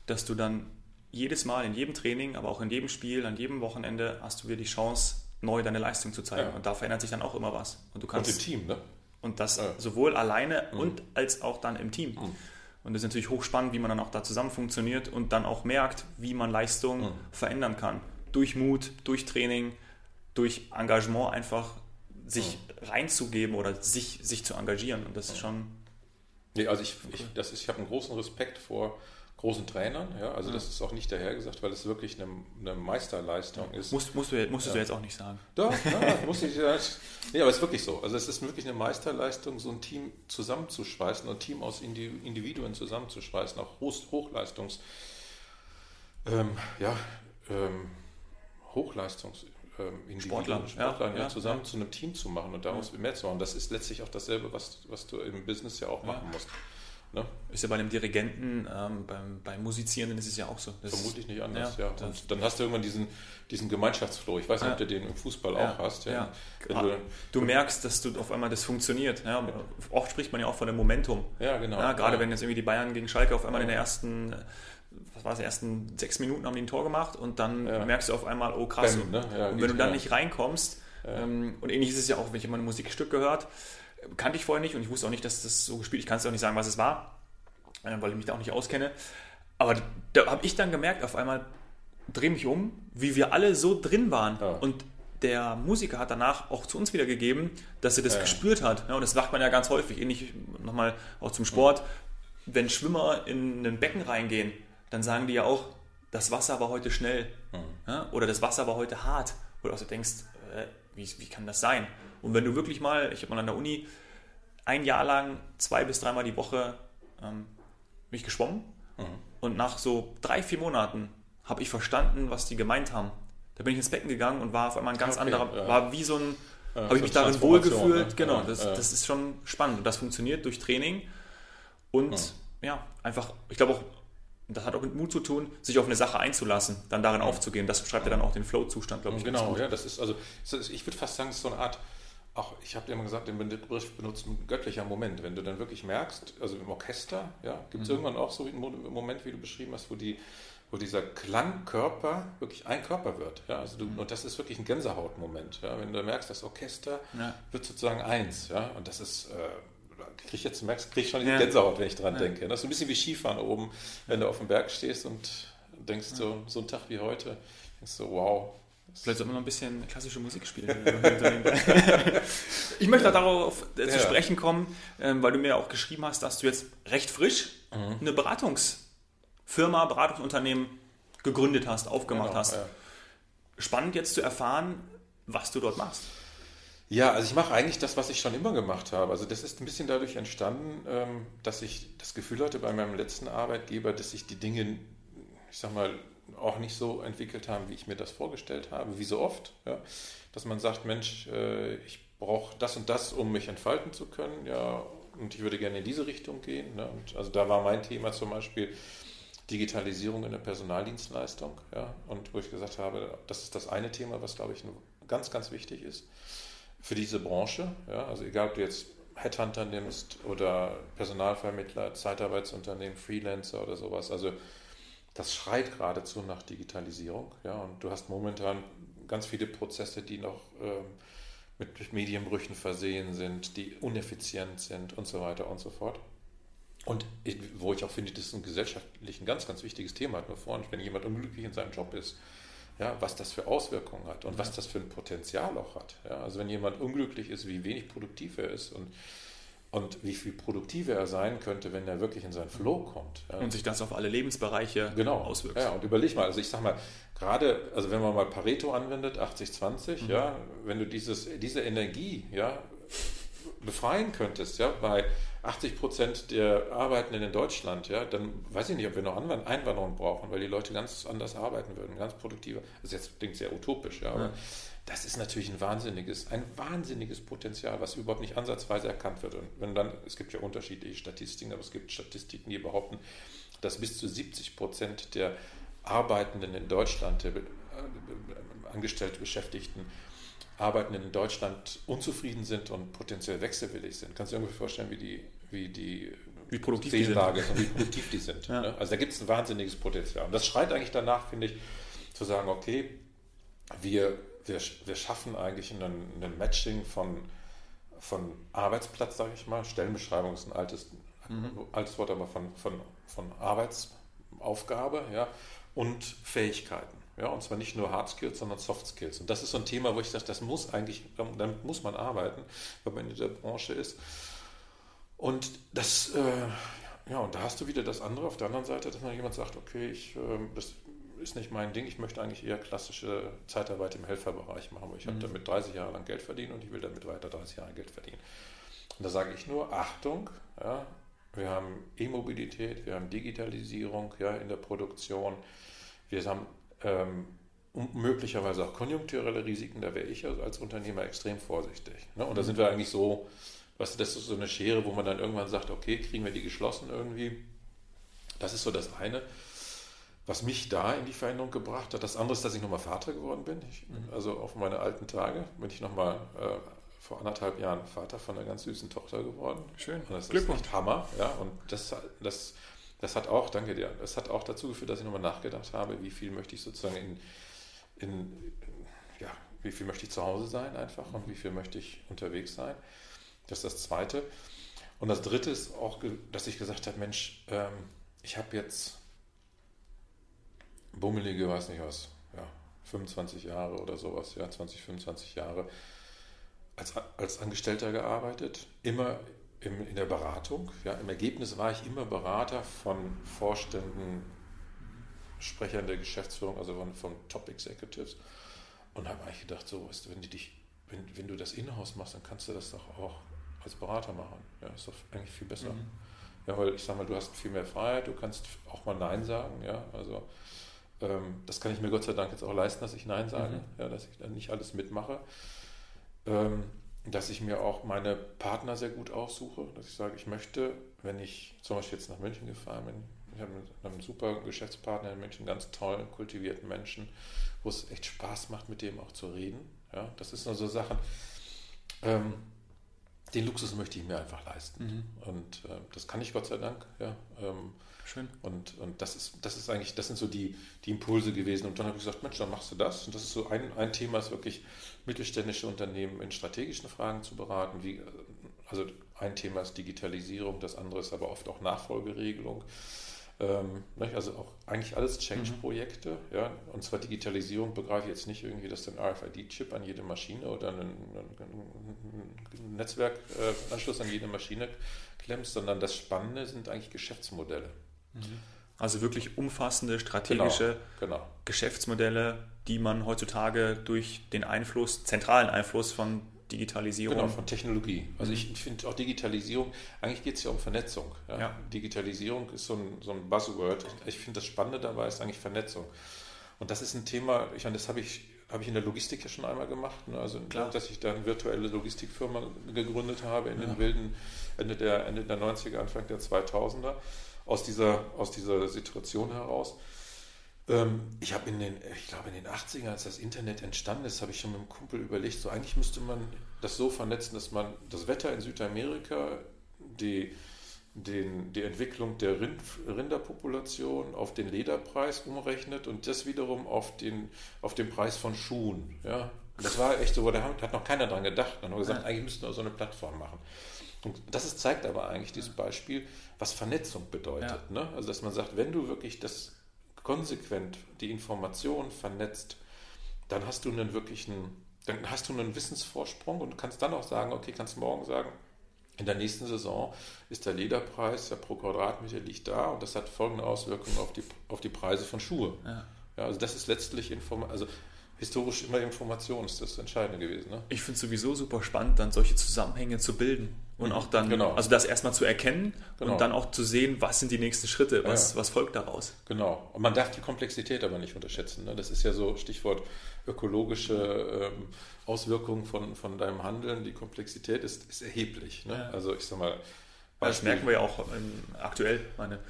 dass du dann jedes Mal in jedem Training, aber auch in jedem Spiel, an jedem Wochenende hast du wieder die Chance, neu deine Leistung zu zeigen. Ja. Und da verändert sich dann auch immer was. Und, du kannst, und im Team, ne? Und das ja. sowohl alleine mhm. und als auch dann im Team. Mhm. Und das ist natürlich hochspannend, wie man dann auch da zusammen funktioniert und dann auch merkt, wie man Leistung mhm. verändern kann durch Mut, durch Training, durch Engagement einfach sich mhm. reinzugeben oder sich, sich zu engagieren. Und das ist schon. Nee, also ich, ich, ich habe einen großen Respekt vor großen Trainern. Ja? Also das ist auch nicht dahergesagt, weil es wirklich eine, eine Meisterleistung ist. Musst, musst, du, musst ja. du jetzt auch nicht sagen. Doch, ja, muss ich ja. Nee, aber es ist wirklich so. Also es ist wirklich eine Meisterleistung, so ein Team zusammenzuschweißen, ein Team aus Individuen zusammenzuschweißen, auch Hochleistungs... Ähm, ja, ähm, Hochleistungs ähm, Sportler, Sportler ja, ja, zusammen ja. zu einem Team zu machen und daraus mehr zu machen. Das ist letztlich auch dasselbe, was, was du im Business ja auch machen musst. Ne? Ist ja bei einem Dirigenten, ähm, beim, beim Musizierenden ist es ja auch so. Das Vermutlich nicht anders, ja. ja. Und dann hast du irgendwann diesen, diesen Gemeinschaftsflow. Ich weiß nicht, ob du den im Fußball auch hast. Ja. Du, du, merkst, dass du auf einmal das funktioniert. Ja. Oft spricht man ja auch von dem Momentum. Ja, genau. gerade wenn jetzt irgendwie die Bayern gegen Schalke auf einmal in der ersten was war es, ersten sechs Minuten haben die ein Tor gemacht und dann ja. merkst du auf einmal, oh krass. Bam, ne? ja, und wenn du dann nicht reinkommst, ja. ähm, und ähnlich ist es ja auch, wenn ich mal ein Musikstück gehört, kannte ich vorher nicht und ich wusste auch nicht, dass das so gespielt Ich kann es auch nicht sagen, was es war, äh, weil ich mich da auch nicht auskenne. Aber da habe ich dann gemerkt, auf einmal drehe mich um, wie wir alle so drin waren. Und der Musiker hat danach auch zu uns wieder gegeben, dass er das gespürt hat. und das macht man ja ganz häufig, ähnlich nochmal auch zum Sport. Wenn Schwimmer in ein Becken reingehen, dann sagen die ja auch, das Wasser war heute schnell mhm. ja? oder das Wasser war heute hart. Oder du denkst, äh, wie, wie kann das sein? Und wenn du wirklich mal, ich habe mal an der Uni ein Jahr lang zwei bis dreimal die Woche ähm, mich geschwommen mhm. und nach so drei, vier Monaten habe ich verstanden, was die gemeint haben. Da bin ich ins Becken gegangen und war auf einmal ein ganz okay, anderer, ja. war wie so ein, ja, habe ich mich darin wohlgefühlt. Ne? Genau, das, das, ist schon spannend und das funktioniert durch Training und ja, einfach, ich glaube auch das hat auch mit Mut zu tun, sich auf eine Sache einzulassen, dann darin aufzugehen. Das beschreibt ja dann auch den Flow-Zustand, glaube ich. Genau, ja, das ist also, ich würde fast sagen, es ist so eine Art, auch ich habe dir immer gesagt, den Begriff benutzt ein göttlicher Moment. Wenn du dann wirklich merkst, also im Orchester, ja, gibt es mhm. irgendwann auch so einen Moment, wie du beschrieben hast, wo die wo dieser Klangkörper wirklich ein Körper wird. Ja, also du, mhm. Und das ist wirklich ein Gänsehautmoment. Ja, wenn du merkst, das Orchester ja. wird sozusagen eins. Ja, und das ist, äh, kriege ich jetzt, merkst, krieg ich schon die ja. Gänsehaut, wenn ich dran ja. denke. Das ist so ein bisschen wie Skifahren oben, wenn du auf dem Berg stehst und denkst so, so ein Tag wie heute, denkst du, wow. Vielleicht sollten wir noch ein bisschen klassische Musik spielen. ich möchte darauf äh, zu sprechen kommen, ähm, weil du mir auch geschrieben hast, dass du jetzt recht frisch mhm. eine Beratungsfirma, Beratungsunternehmen gegründet hast, aufgemacht genau, hast. Spannend jetzt zu erfahren, was du dort machst. Ja, also ich mache eigentlich das, was ich schon immer gemacht habe. Also das ist ein bisschen dadurch entstanden, ähm, dass ich das Gefühl hatte bei meinem letzten Arbeitgeber, dass sich die Dinge, ich sag mal, auch nicht so entwickelt haben, wie ich mir das vorgestellt habe, wie so oft. Ja? Dass man sagt, Mensch, äh, ich brauche das und das, um mich entfalten zu können, ja, und ich würde gerne in diese Richtung gehen. Ne? Also da war mein Thema zum Beispiel Digitalisierung in der Personaldienstleistung, ja, und wo ich gesagt habe, das ist das eine Thema, was glaube ich ganz, ganz wichtig ist für diese Branche. Ja? Also egal, ob du jetzt Headhunter nimmst oder Personalvermittler, Zeitarbeitsunternehmen, Freelancer oder sowas. Also das schreit geradezu nach Digitalisierung. Ja, und du hast momentan ganz viele Prozesse, die noch ähm, mit Medienbrüchen versehen sind, die uneffizient sind und so weiter und so fort. Und wo ich auch finde, das ist ein gesellschaftlich ein ganz, ganz wichtiges Thema, nur vorhin, wenn jemand unglücklich in seinem Job ist, ja, was das für Auswirkungen hat und was das für ein Potenzial auch hat. Ja, also wenn jemand unglücklich ist, wie wenig produktiv er ist und und wie viel produktiver er sein könnte, wenn er wirklich in seinen Flow kommt. Ja. Und sich das auf alle Lebensbereiche genau. auswirkt. Ja, und überleg mal, also ich sag mal, gerade, also wenn man mal Pareto anwendet, 80-20, mhm. ja, wenn du dieses, diese Energie, ja, befreien könntest, ja, bei 80 Prozent der Arbeitenden in Deutschland, ja, dann weiß ich nicht, ob wir noch Einwanderung brauchen, weil die Leute ganz anders arbeiten würden, ganz produktiver. Das ist jetzt klingt sehr utopisch, ja, aber ja. das ist natürlich ein wahnsinniges, ein wahnsinniges Potenzial, was überhaupt nicht ansatzweise erkannt wird. Und wenn dann, es gibt ja unterschiedliche Statistiken, aber es gibt Statistiken, die behaupten, dass bis zu 70 Prozent der Arbeitenden in Deutschland, der angestellte Beschäftigten, Arbeitenden in Deutschland unzufrieden sind und potenziell wechselwillig sind. Kannst du dir ungefähr vorstellen, wie die, wie die wie produktiv die sind. und wie produktiv die sind. Ja. Ne? Also da gibt es ein wahnsinniges Potenzial. Und das schreit eigentlich danach, finde ich, zu sagen, okay, wir, wir, wir schaffen eigentlich ein, ein Matching von, von Arbeitsplatz, sage ich mal. Stellenbeschreibung ist ein altes, mhm. altes Wort, aber von, von, von Arbeitsaufgabe ja, und Fähigkeiten. Ja, und zwar nicht nur Hard Skills, sondern Soft Skills. Und das ist so ein Thema, wo ich sage, das muss eigentlich, damit muss man arbeiten, wenn man in der Branche ist. Und das, äh, ja, und da hast du wieder das andere auf der anderen Seite, dass man jemand sagt, okay, ich, äh, das ist nicht mein Ding, ich möchte eigentlich eher klassische Zeitarbeit im Helferbereich machen, weil ich mhm. habe damit 30 Jahre lang Geld verdient und ich will damit weiter 30 Jahre Geld verdienen. Und da sage ich nur, Achtung, ja, wir haben E-Mobilität, wir haben Digitalisierung ja, in der Produktion, wir haben ähm, möglicherweise auch konjunkturelle Risiken, da wäre ich als Unternehmer extrem vorsichtig. Ne? Und da sind wir eigentlich so, weißt du, das ist so eine Schere, wo man dann irgendwann sagt, okay, kriegen wir die geschlossen irgendwie. Das ist so das eine, was mich da in die Veränderung gebracht hat. Das andere ist, dass ich nochmal Vater geworden bin. Ich, mhm. Also auf meine alten Tage bin ich nochmal äh, vor anderthalb Jahren Vater von einer ganz süßen Tochter geworden. Schön. Und das Glückwunsch. ist echt Hammer. Ja, und das, das das hat auch, danke dir, das hat auch dazu geführt, dass ich nochmal nachgedacht habe, wie viel möchte ich sozusagen in, in, ja, wie viel möchte ich zu Hause sein einfach und wie viel möchte ich unterwegs sein. Das ist das Zweite. Und das Dritte ist auch, dass ich gesagt habe, Mensch, ähm, ich habe jetzt bummelige, weiß nicht was, ja, 25 Jahre oder sowas, ja, 20, 25 Jahre als, als Angestellter gearbeitet, immer im, in der Beratung. Ja, Im Ergebnis war ich immer Berater von Vorständen, Sprechern der Geschäftsführung, also von, von Top Executives. Und habe eigentlich gedacht, so, weißt du, wenn, dich, wenn, wenn du das Inhouse machst, dann kannst du das doch auch als Berater machen. Ja, ist doch eigentlich viel besser. Mhm. Ja, weil ich sag mal, du hast viel mehr Freiheit, du kannst auch mal Nein sagen. Ja, also ähm, das kann ich mir Gott sei Dank jetzt auch leisten, dass ich Nein sage, mhm. ja, dass ich dann nicht alles mitmache. Ähm, dass ich mir auch meine Partner sehr gut aussuche, dass ich sage, ich möchte, wenn ich zum Beispiel jetzt nach München gefahren bin, ich habe einen super Geschäftspartner in München, ganz tollen, kultivierten Menschen, wo es echt Spaß macht, mit dem auch zu reden. Ja, das ist nur so Sachen. Ähm, den Luxus möchte ich mir einfach leisten. Mhm. Und äh, das kann ich Gott sei Dank. Ja, ähm, Schön. Und, und das ist, das ist eigentlich, das sind so die, die Impulse gewesen. Und dann habe ich gesagt, Mensch, dann machst du das. Und das ist so ein, ein Thema, ist wirklich mittelständische Unternehmen in strategischen Fragen zu beraten. Wie, also ein Thema ist Digitalisierung, das andere ist aber oft auch Nachfolgeregelung. Ähm, also auch eigentlich alles Change-Projekte. Mhm. Ja? Und zwar Digitalisierung begreife ich jetzt nicht irgendwie, dass du einen RFID-Chip an jede Maschine oder einen, einen Netzwerkanschluss an jede Maschine klemmst, sondern das Spannende sind eigentlich Geschäftsmodelle. Mhm. Also wirklich umfassende strategische genau, genau. Geschäftsmodelle, die man heutzutage durch den Einfluss, zentralen Einfluss von Digitalisierung. Genau, von Technologie. Also ich, ich finde auch Digitalisierung, eigentlich geht es ja um Vernetzung. Ja? Ja. Digitalisierung ist so ein, so ein Buzzword. Ich finde das Spannende dabei ist eigentlich Vernetzung. Und das ist ein Thema, ich meine, das habe ich, hab ich in der Logistik ja schon einmal gemacht. Ne? Also, Klar. dass ich da eine virtuelle Logistikfirma gegründet habe in ja. den wilden Ende der, Ende der 90er, Anfang der 2000er aus dieser, aus dieser Situation heraus. Ähm, ich habe in den, ich glaube in den 80ern, als das Internet entstanden ist, habe ich schon mit einem Kumpel überlegt, so eigentlich müsste man das so vernetzen, dass man das Wetter in Südamerika, die, den, die Entwicklung der Rind, Rinderpopulation auf den Lederpreis umrechnet und das wiederum auf den, auf den Preis von Schuhen. Ja? Das war echt so, da hat noch keiner dran gedacht. Dann haben wir gesagt, eigentlich müssten wir so eine Plattform machen. Und das ist, zeigt aber eigentlich dieses Beispiel, was Vernetzung bedeutet. Ja. Ne? Also, dass man sagt, wenn du wirklich das konsequent die Information vernetzt, dann hast du einen wirklichen, dann hast du einen Wissensvorsprung und kannst dann auch sagen, okay, kannst morgen sagen, in der nächsten Saison ist der Lederpreis, der pro Quadratmeter liegt da und das hat folgende Auswirkungen auf die, auf die Preise von Schuhe. Ja. ja also das ist letztlich Information, also historisch immer Information ist das Entscheidende gewesen. Ne? Ich finde es sowieso super spannend, dann solche Zusammenhänge zu bilden und mhm. auch dann, genau. also das erstmal zu erkennen genau. und dann auch zu sehen, was sind die nächsten Schritte, was, ja. was folgt daraus. Genau. Und man darf die Komplexität aber nicht unterschätzen. Ne? Das ist ja so Stichwort ökologische ähm, Auswirkungen von, von deinem Handeln. Die Komplexität ist, ist erheblich. Ne? Ja. Also ich sag mal. Das merken wir ja auch aktuell. Meine,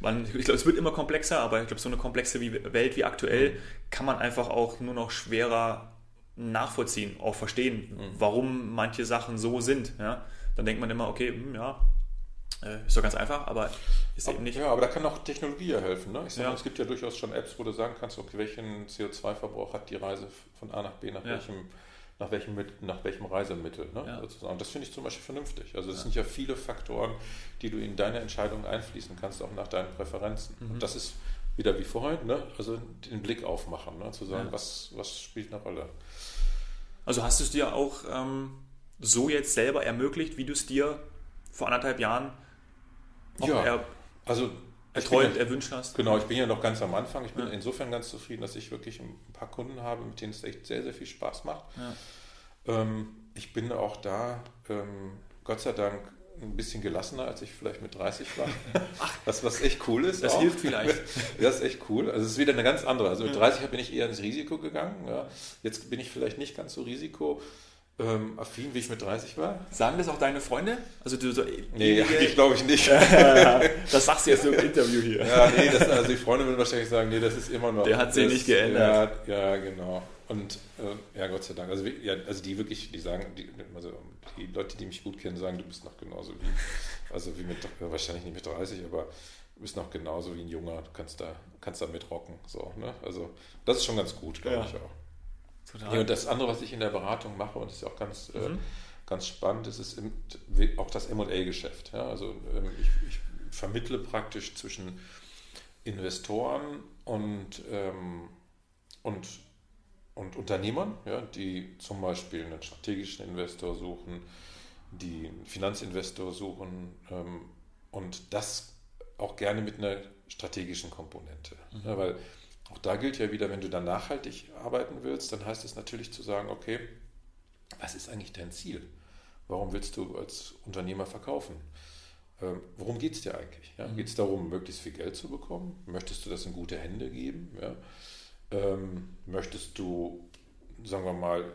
man, ich glaube, es wird immer komplexer, aber ich glaube, so eine komplexe Welt wie aktuell mhm. kann man einfach auch nur noch schwerer nachvollziehen, auch verstehen, mhm. warum manche Sachen so sind. Ja? Dann denkt man immer, okay, hm, ja, äh, ist doch ganz einfach, aber ist eben nicht. Ja, aber da kann auch Technologie ja helfen. Ne? Ich sage, ja. es gibt ja durchaus schon Apps, wo du sagen kannst, okay, welchen CO2-Verbrauch hat die Reise von A nach B, nach ja. welchem nach welchem, nach welchem Reisemittel. Ne, ja. sozusagen. Das finde ich zum Beispiel vernünftig. Also es ja. sind ja viele Faktoren, die du in deine Entscheidung einfließen kannst, auch nach deinen Präferenzen. Mhm. Und das ist wieder wie vorhin, ne? also den Blick aufmachen, ne? zu sagen, ja. was, was spielt eine Rolle. Also hast du es dir auch ähm, so jetzt selber ermöglicht, wie du es dir vor anderthalb Jahren ja, er, also erträumt, ja, erwünscht hast? Genau, ich bin ja noch ganz am Anfang. Ich bin ja. insofern ganz zufrieden, dass ich wirklich ein paar Kunden habe, mit denen es echt sehr, sehr viel Spaß macht. Ja. Ähm, ich bin auch da, ähm, Gott sei Dank, ein bisschen gelassener, als ich vielleicht mit 30 war. Ach, das was echt cool ist. Das auch. hilft vielleicht. Das ist echt cool. Also es ist wieder eine ganz andere. Also mit 30 bin ich eher ins Risiko gegangen. Ja. Jetzt bin ich vielleicht nicht ganz so risiko ähm, affin, wie ich mit 30 war. Sagen das auch deine Freunde? Also du so Nee, ich glaube ich nicht. das sagst du jetzt so im Interview hier. Ja, nee, das, also die Freunde würden wahrscheinlich sagen, nee, das ist immer noch. Der hat sich nicht geändert. Ja, ja genau. Und äh, ja, Gott sei Dank. Also, ja, also die wirklich, die sagen, die, also die Leute, die mich gut kennen, sagen, du bist noch genauso wie, also wie mit, wahrscheinlich nicht mit 30, aber du bist noch genauso wie ein Junger, du kannst da, kannst da mitrocken. So, ne? Also das ist schon ganz gut, glaube ja. ich auch. Total. und das andere, was ich in der Beratung mache, und das ist auch ganz, äh, mhm. äh, ganz spannend, ist, ist auch das MA-Geschäft. Ja? Also ähm, ich, ich, vermittle praktisch zwischen Investoren und, ähm, und, und Unternehmern, ja, die zum Beispiel einen strategischen Investor suchen, die einen Finanzinvestor suchen ähm, und das auch gerne mit einer strategischen Komponente. Mhm. Ja, weil auch da gilt ja wieder, wenn du dann nachhaltig arbeiten willst, dann heißt es natürlich zu sagen, okay, was ist eigentlich dein Ziel? Warum willst du als Unternehmer verkaufen? Ähm, worum geht es dir eigentlich? Ja? Mhm. Geht es darum, möglichst viel Geld zu bekommen? Möchtest du das in gute Hände geben? Ja? Ähm, möchtest du, sagen wir mal,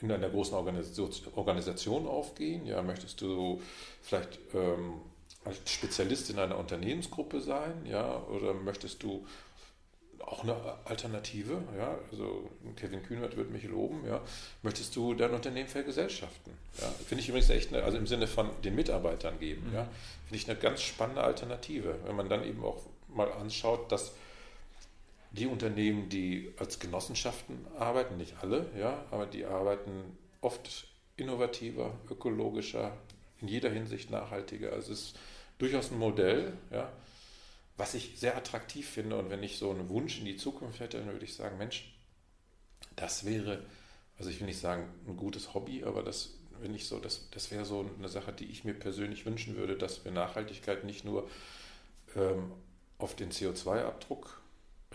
in einer großen Organisation, Organisation aufgehen? Ja? Möchtest du vielleicht ähm, als Spezialist in einer Unternehmensgruppe sein? Ja? Oder möchtest du auch eine Alternative. Ja? Also Kevin Kühnert wird mich loben. Ja? Möchtest du dein Unternehmen vergesellschaften? Ja? Finde ich übrigens echt, eine, also im Sinne von den Mitarbeitern geben. Mhm. Ja? Finde ich eine ganz spannende Alternative, wenn man dann eben auch mal anschaut, dass die Unternehmen, die als Genossenschaften arbeiten, nicht alle, ja, aber die arbeiten oft innovativer, ökologischer, in jeder Hinsicht nachhaltiger. Also es ist durchaus ein Modell, ja, was ich sehr attraktiv finde. Und wenn ich so einen Wunsch in die Zukunft hätte, dann würde ich sagen, Mensch, das wäre, also ich will nicht sagen ein gutes Hobby, aber das, wenn ich so, das, das wäre so eine Sache, die ich mir persönlich wünschen würde, dass wir Nachhaltigkeit nicht nur ähm, auf den CO2-Abdruck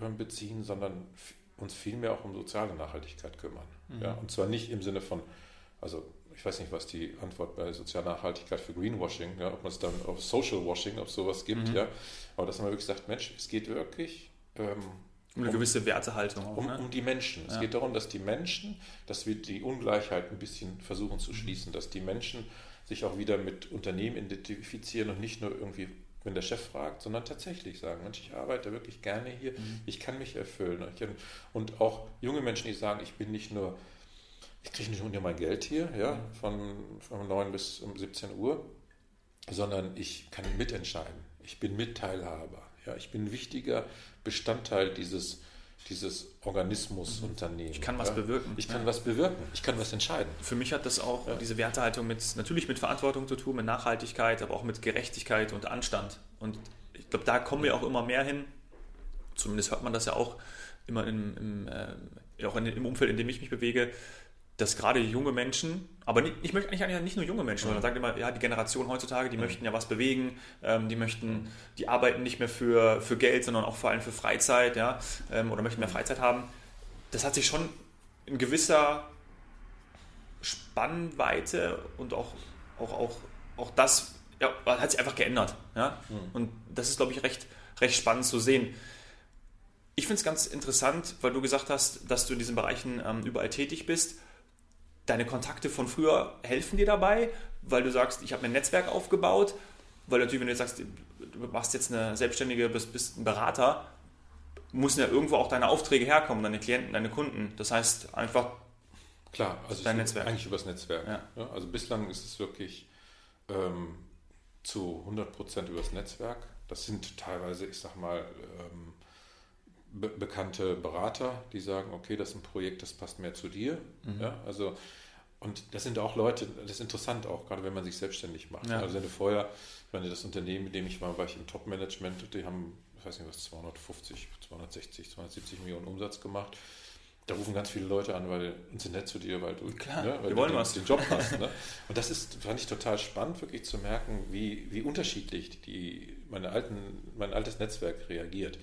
äh, beziehen, sondern uns vielmehr auch um soziale Nachhaltigkeit kümmern. Mhm. Ja? Und zwar nicht im Sinne von, also ich weiß nicht, was die Antwort bei sozialer Nachhaltigkeit für Greenwashing, ja, ob man es dann auf Social Washing, ob sowas gibt, mhm. ja. Aber dass man wirklich sagt, Mensch, es geht wirklich ähm, um eine gewisse Wertehaltung. Auch, um, ne? um, die Menschen. Ja. Es geht darum, dass die Menschen, dass wir die Ungleichheit ein bisschen versuchen zu mhm. schließen, dass die Menschen sich auch wieder mit Unternehmen identifizieren und nicht nur irgendwie, wenn der Chef fragt, sondern tatsächlich sagen, Mensch, ich arbeite wirklich gerne hier, mhm. ich kann mich erfüllen. Und auch junge Menschen, die sagen, ich bin nicht nur ich kriege nicht nur mein Geld hier, ja, von, von 9 bis um 17 Uhr, sondern ich kann mitentscheiden. Ich bin Mitteilhaber. Ja, ich bin ein wichtiger Bestandteil dieses, dieses Organismus, mhm. Unternehmen. Ich kann was ja. bewirken. Ich kann ja. was bewirken. Ich kann was entscheiden. Für mich hat das auch ja. diese Wertehaltung mit, natürlich mit Verantwortung zu tun, mit Nachhaltigkeit, aber auch mit Gerechtigkeit und Anstand. Und ich glaube, da kommen wir auch immer mehr hin. Zumindest hört man das ja auch immer im, im, äh, auch in, im Umfeld, in dem ich mich bewege, dass gerade junge Menschen, aber nicht, ich möchte eigentlich nicht nur junge Menschen, mhm. sondern sagt immer, ja, die Generation heutzutage, die mhm. möchten ja was bewegen, ähm, die möchten, die arbeiten nicht mehr für, für Geld, sondern auch vor allem für Freizeit, ja, ähm, oder möchten mehr Freizeit haben. Das hat sich schon in gewisser Spannweite und auch, auch, auch, auch das ja, hat sich einfach geändert. Ja? Mhm. Und das ist, glaube ich, recht, recht spannend zu sehen. Ich finde es ganz interessant, weil du gesagt hast, dass du in diesen Bereichen ähm, überall tätig bist deine Kontakte von früher helfen dir dabei, weil du sagst, ich habe mir ein Netzwerk aufgebaut, weil natürlich, wenn du jetzt sagst, du machst jetzt eine Selbstständige, bist, bist ein Berater, müssen ja irgendwo auch deine Aufträge herkommen, deine Klienten, deine Kunden. Das heißt einfach Klar, also dein Netzwerk. eigentlich übers Netzwerk. Ja. Ja, also bislang ist es wirklich ähm, zu 100% übers Netzwerk. Das sind teilweise, ich sag mal, ähm, be bekannte Berater, die sagen, okay, das ist ein Projekt, das passt mehr zu dir. Mhm. Ja, also und das sind auch Leute, das ist interessant auch, gerade wenn man sich selbstständig macht. Ja. Also wenn du vorher, ich meine, das Unternehmen, mit dem ich war, war ich im Top-Management, die haben, ich weiß nicht was, 250, 260, 270 Millionen Umsatz gemacht. Da rufen ganz viele Leute an, weil uns sind nett zu dir, weil du, Klar, ne, weil wir wollen den, was. den Job hast. Ne? Und das ist, fand ich total spannend, wirklich zu merken, wie, wie unterschiedlich die, meine alten, mein altes Netzwerk reagiert.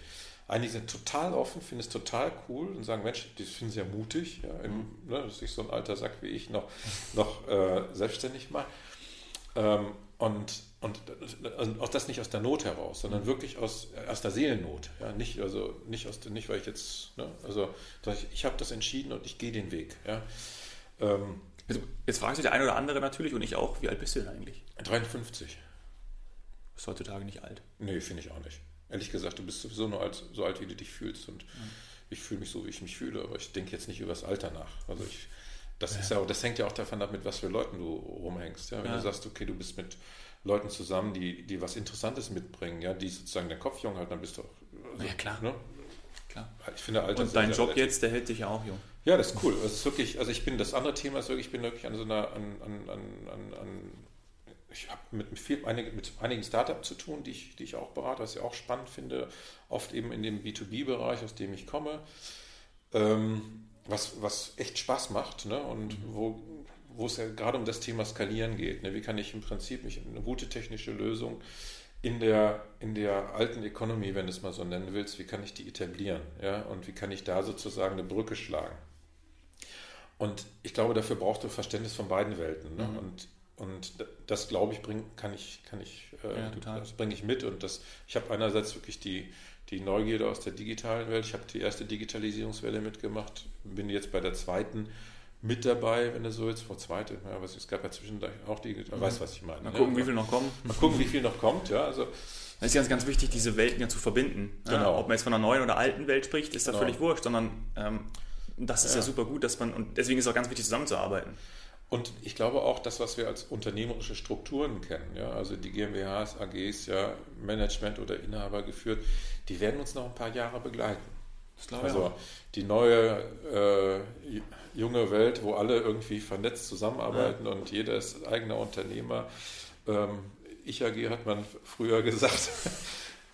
Einige sind total offen, finden es total cool und sagen, Mensch, die finden es ja mutig, ja, im, mhm. ne, dass sich so ein alter Sack wie ich noch, noch äh, selbstständig macht. Ähm, und, und also auch das nicht aus der Not heraus, sondern mhm. wirklich aus, aus der Seelennot. Ja, nicht, also nicht, aus, nicht weil ich jetzt, ne, also ich, ich habe das entschieden und ich gehe den Weg. Ja. Ähm, jetzt, jetzt fragt sich der eine oder andere natürlich und ich auch, wie alt bist du denn eigentlich? 53. Ist heutzutage nicht alt. Nee, finde ich auch nicht. Ehrlich gesagt, du bist sowieso nur alt, so alt, wie du dich fühlst. Und ja. ich fühle mich so, wie ich mich fühle, aber ich denke jetzt nicht über das Alter nach. Also ich, das ja. ist ja, das hängt ja auch davon ab, mit was für Leuten du rumhängst. Ja? Wenn ja. du sagst, okay, du bist mit Leuten zusammen, die, die was Interessantes mitbringen, ja, die sozusagen den Kopf jung halten, dann bist du auch. Also, ja, klar. Ne? klar. Ich finde Alter Und dein Job jetzt, der hält dich ja auch jung. Ja, das ist cool. Das ist wirklich, also ich bin, das andere Thema ist wirklich, ich bin wirklich an so einer, an, an, an, an ich habe mit, viel, einig, mit einigen Startups zu tun, die ich, die ich auch berate, was ich auch spannend finde, oft eben in dem B2B-Bereich, aus dem ich komme, ähm, was, was echt Spaß macht ne? und mhm. wo, wo es ja gerade um das Thema Skalieren geht. Ne? Wie kann ich im Prinzip mich eine gute technische Lösung in der, in der alten Economy, wenn du es mal so nennen willst, wie kann ich die etablieren? Ja? Und wie kann ich da sozusagen eine Brücke schlagen? Und ich glaube, dafür braucht du Verständnis von beiden Welten. Ne? Mhm. Und und das, glaube ich, bring, kann ich, kann ich, äh, ja, das bringe ich mit. Und das, ich habe einerseits wirklich die, die Neugierde aus der digitalen Welt. Ich habe die erste Digitalisierungswelle mitgemacht, bin jetzt bei der zweiten mit dabei, wenn du so jetzt vor zweite, ja, aber es gab ja zwischendurch auch die, mhm. weißt was ich meine. Mal ne? gucken, wie viel noch kommen. Mal gucken, wie viel noch kommt, ja. Also das ist ganz, ganz wichtig, diese Welten ja zu verbinden. Genau. Ob man jetzt von einer neuen oder alten Welt spricht, ist da genau. völlig wurscht, sondern ähm, das ist ja. ja super gut, dass man, und deswegen ist es auch ganz wichtig, zusammenzuarbeiten. Und ich glaube auch, das, was wir als unternehmerische Strukturen kennen, ja, also die GmbHs, AGs, ja, Management oder Inhaber geführt, die werden uns noch ein paar Jahre begleiten. also die neue äh, junge Welt, wo alle irgendwie vernetzt zusammenarbeiten ja. und jeder ist eigener Unternehmer. Ähm, ich AG hat man früher gesagt,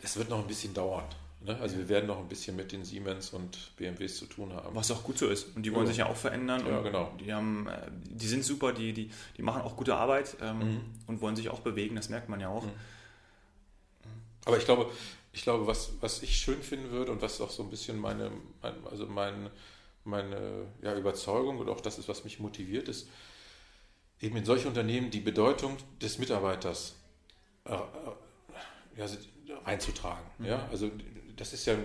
es wird noch ein bisschen dauern. Ne? Also wir werden noch ein bisschen mit den Siemens und BMWs zu tun haben. Was auch gut so ist. Und die wollen ja. sich ja auch verändern. Ja, genau. Die, haben, äh, die sind super, die, die, die machen auch gute Arbeit ähm, mhm. und wollen sich auch bewegen, das merkt man ja auch. Mhm. Aber ich glaube, ich glaube, was, was ich schön finden würde und was auch so ein bisschen meine, mein, also mein, meine ja, Überzeugung und auch das ist, was mich motiviert, ist eben in solche Unternehmen die Bedeutung des Mitarbeiters äh, äh ja, einzutragen. Mhm. Ja? Also das ist ja,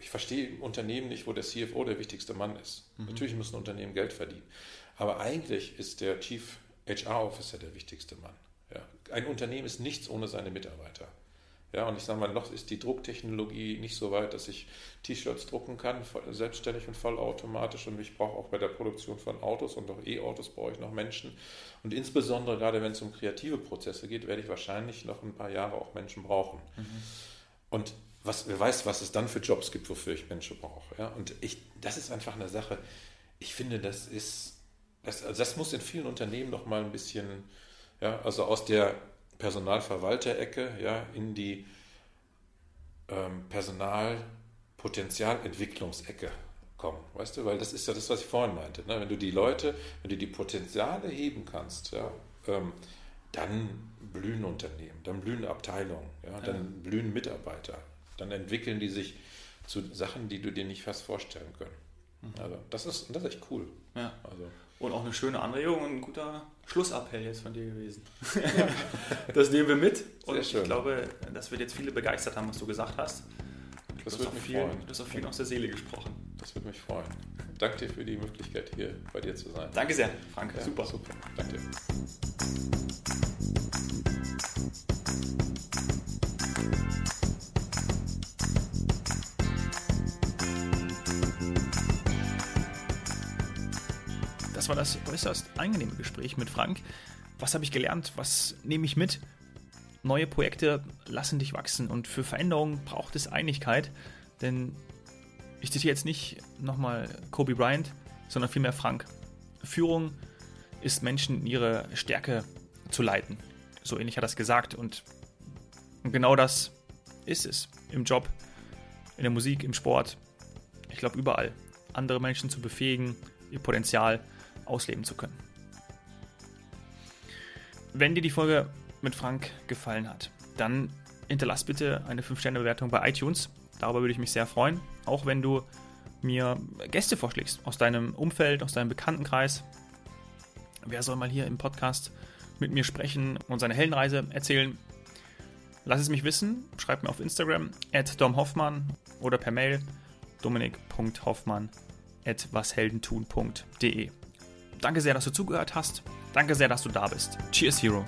ich verstehe Unternehmen nicht, wo der CFO der wichtigste Mann ist. Mhm. Natürlich muss ein Unternehmen Geld verdienen. Aber eigentlich ist der Chief HR Officer der wichtigste Mann. Ja. Ein Unternehmen ist nichts ohne seine Mitarbeiter. Ja, und ich sage mal, noch ist die Drucktechnologie nicht so weit, dass ich T-Shirts drucken kann, selbstständig und vollautomatisch. Und ich brauche auch bei der Produktion von Autos und auch E-Autos brauche ich noch Menschen. Und insbesondere gerade wenn es um kreative Prozesse geht, werde ich wahrscheinlich noch ein paar Jahre auch Menschen brauchen. Mhm. Und was, wer weiß, was es dann für Jobs gibt, wofür ich Menschen brauche. Ja? Und ich, das ist einfach eine Sache, ich finde, das ist, das, also das muss in vielen Unternehmen noch mal ein bisschen, ja, also aus der Personalverwalterecke ja, in die ähm, Personalpotenzialentwicklungsecke kommen, weißt du, weil das ist ja das, was ich vorhin meinte. Ne? Wenn du die Leute, wenn du die Potenziale heben kannst, ja, ähm, dann blühen Unternehmen, dann blühen Abteilungen, ja, dann ja. blühen Mitarbeiter, dann entwickeln die sich zu Sachen, die du dir nicht fast vorstellen können. Mhm. Also das ist, das ist echt cool. Ja. Also. Und auch eine schöne Anregung und ein guter Schlussappell jetzt von dir gewesen. das nehmen wir mit. Und ich glaube, das wird jetzt viele begeistert haben, was du gesagt hast. Das wird mich freuen. Du hast auf vielen aus der Seele gesprochen. Das würde mich freuen. Danke dir für die Möglichkeit, hier bei dir zu sein. Danke sehr, Frank. Ja, super. Super. Danke dir. Das war das äußerst angenehme Gespräch mit Frank. Was habe ich gelernt? Was nehme ich mit? Neue Projekte lassen dich wachsen und für Veränderungen braucht es Einigkeit, denn ich zitiere jetzt nicht nochmal Kobe Bryant, sondern vielmehr Frank. Führung ist Menschen in ihre Stärke zu leiten. So ähnlich hat er es gesagt und genau das ist es im Job, in der Musik, im Sport, ich glaube überall. Andere Menschen zu befähigen, ihr Potenzial ausleben zu können. Wenn dir die Folge mit Frank gefallen hat, dann hinterlass bitte eine 5-Sterne-Bewertung bei iTunes. Darüber würde ich mich sehr freuen. Auch wenn du mir Gäste vorschlägst aus deinem Umfeld, aus deinem Bekanntenkreis. Wer soll mal hier im Podcast mit mir sprechen und seine Heldenreise erzählen? Lass es mich wissen. Schreib mir auf Instagram at domhoffmann oder per Mail dominik.hoffmann at washeldentun.de. Danke sehr, dass du zugehört hast. Danke sehr, dass du da bist. Cheers, Hero.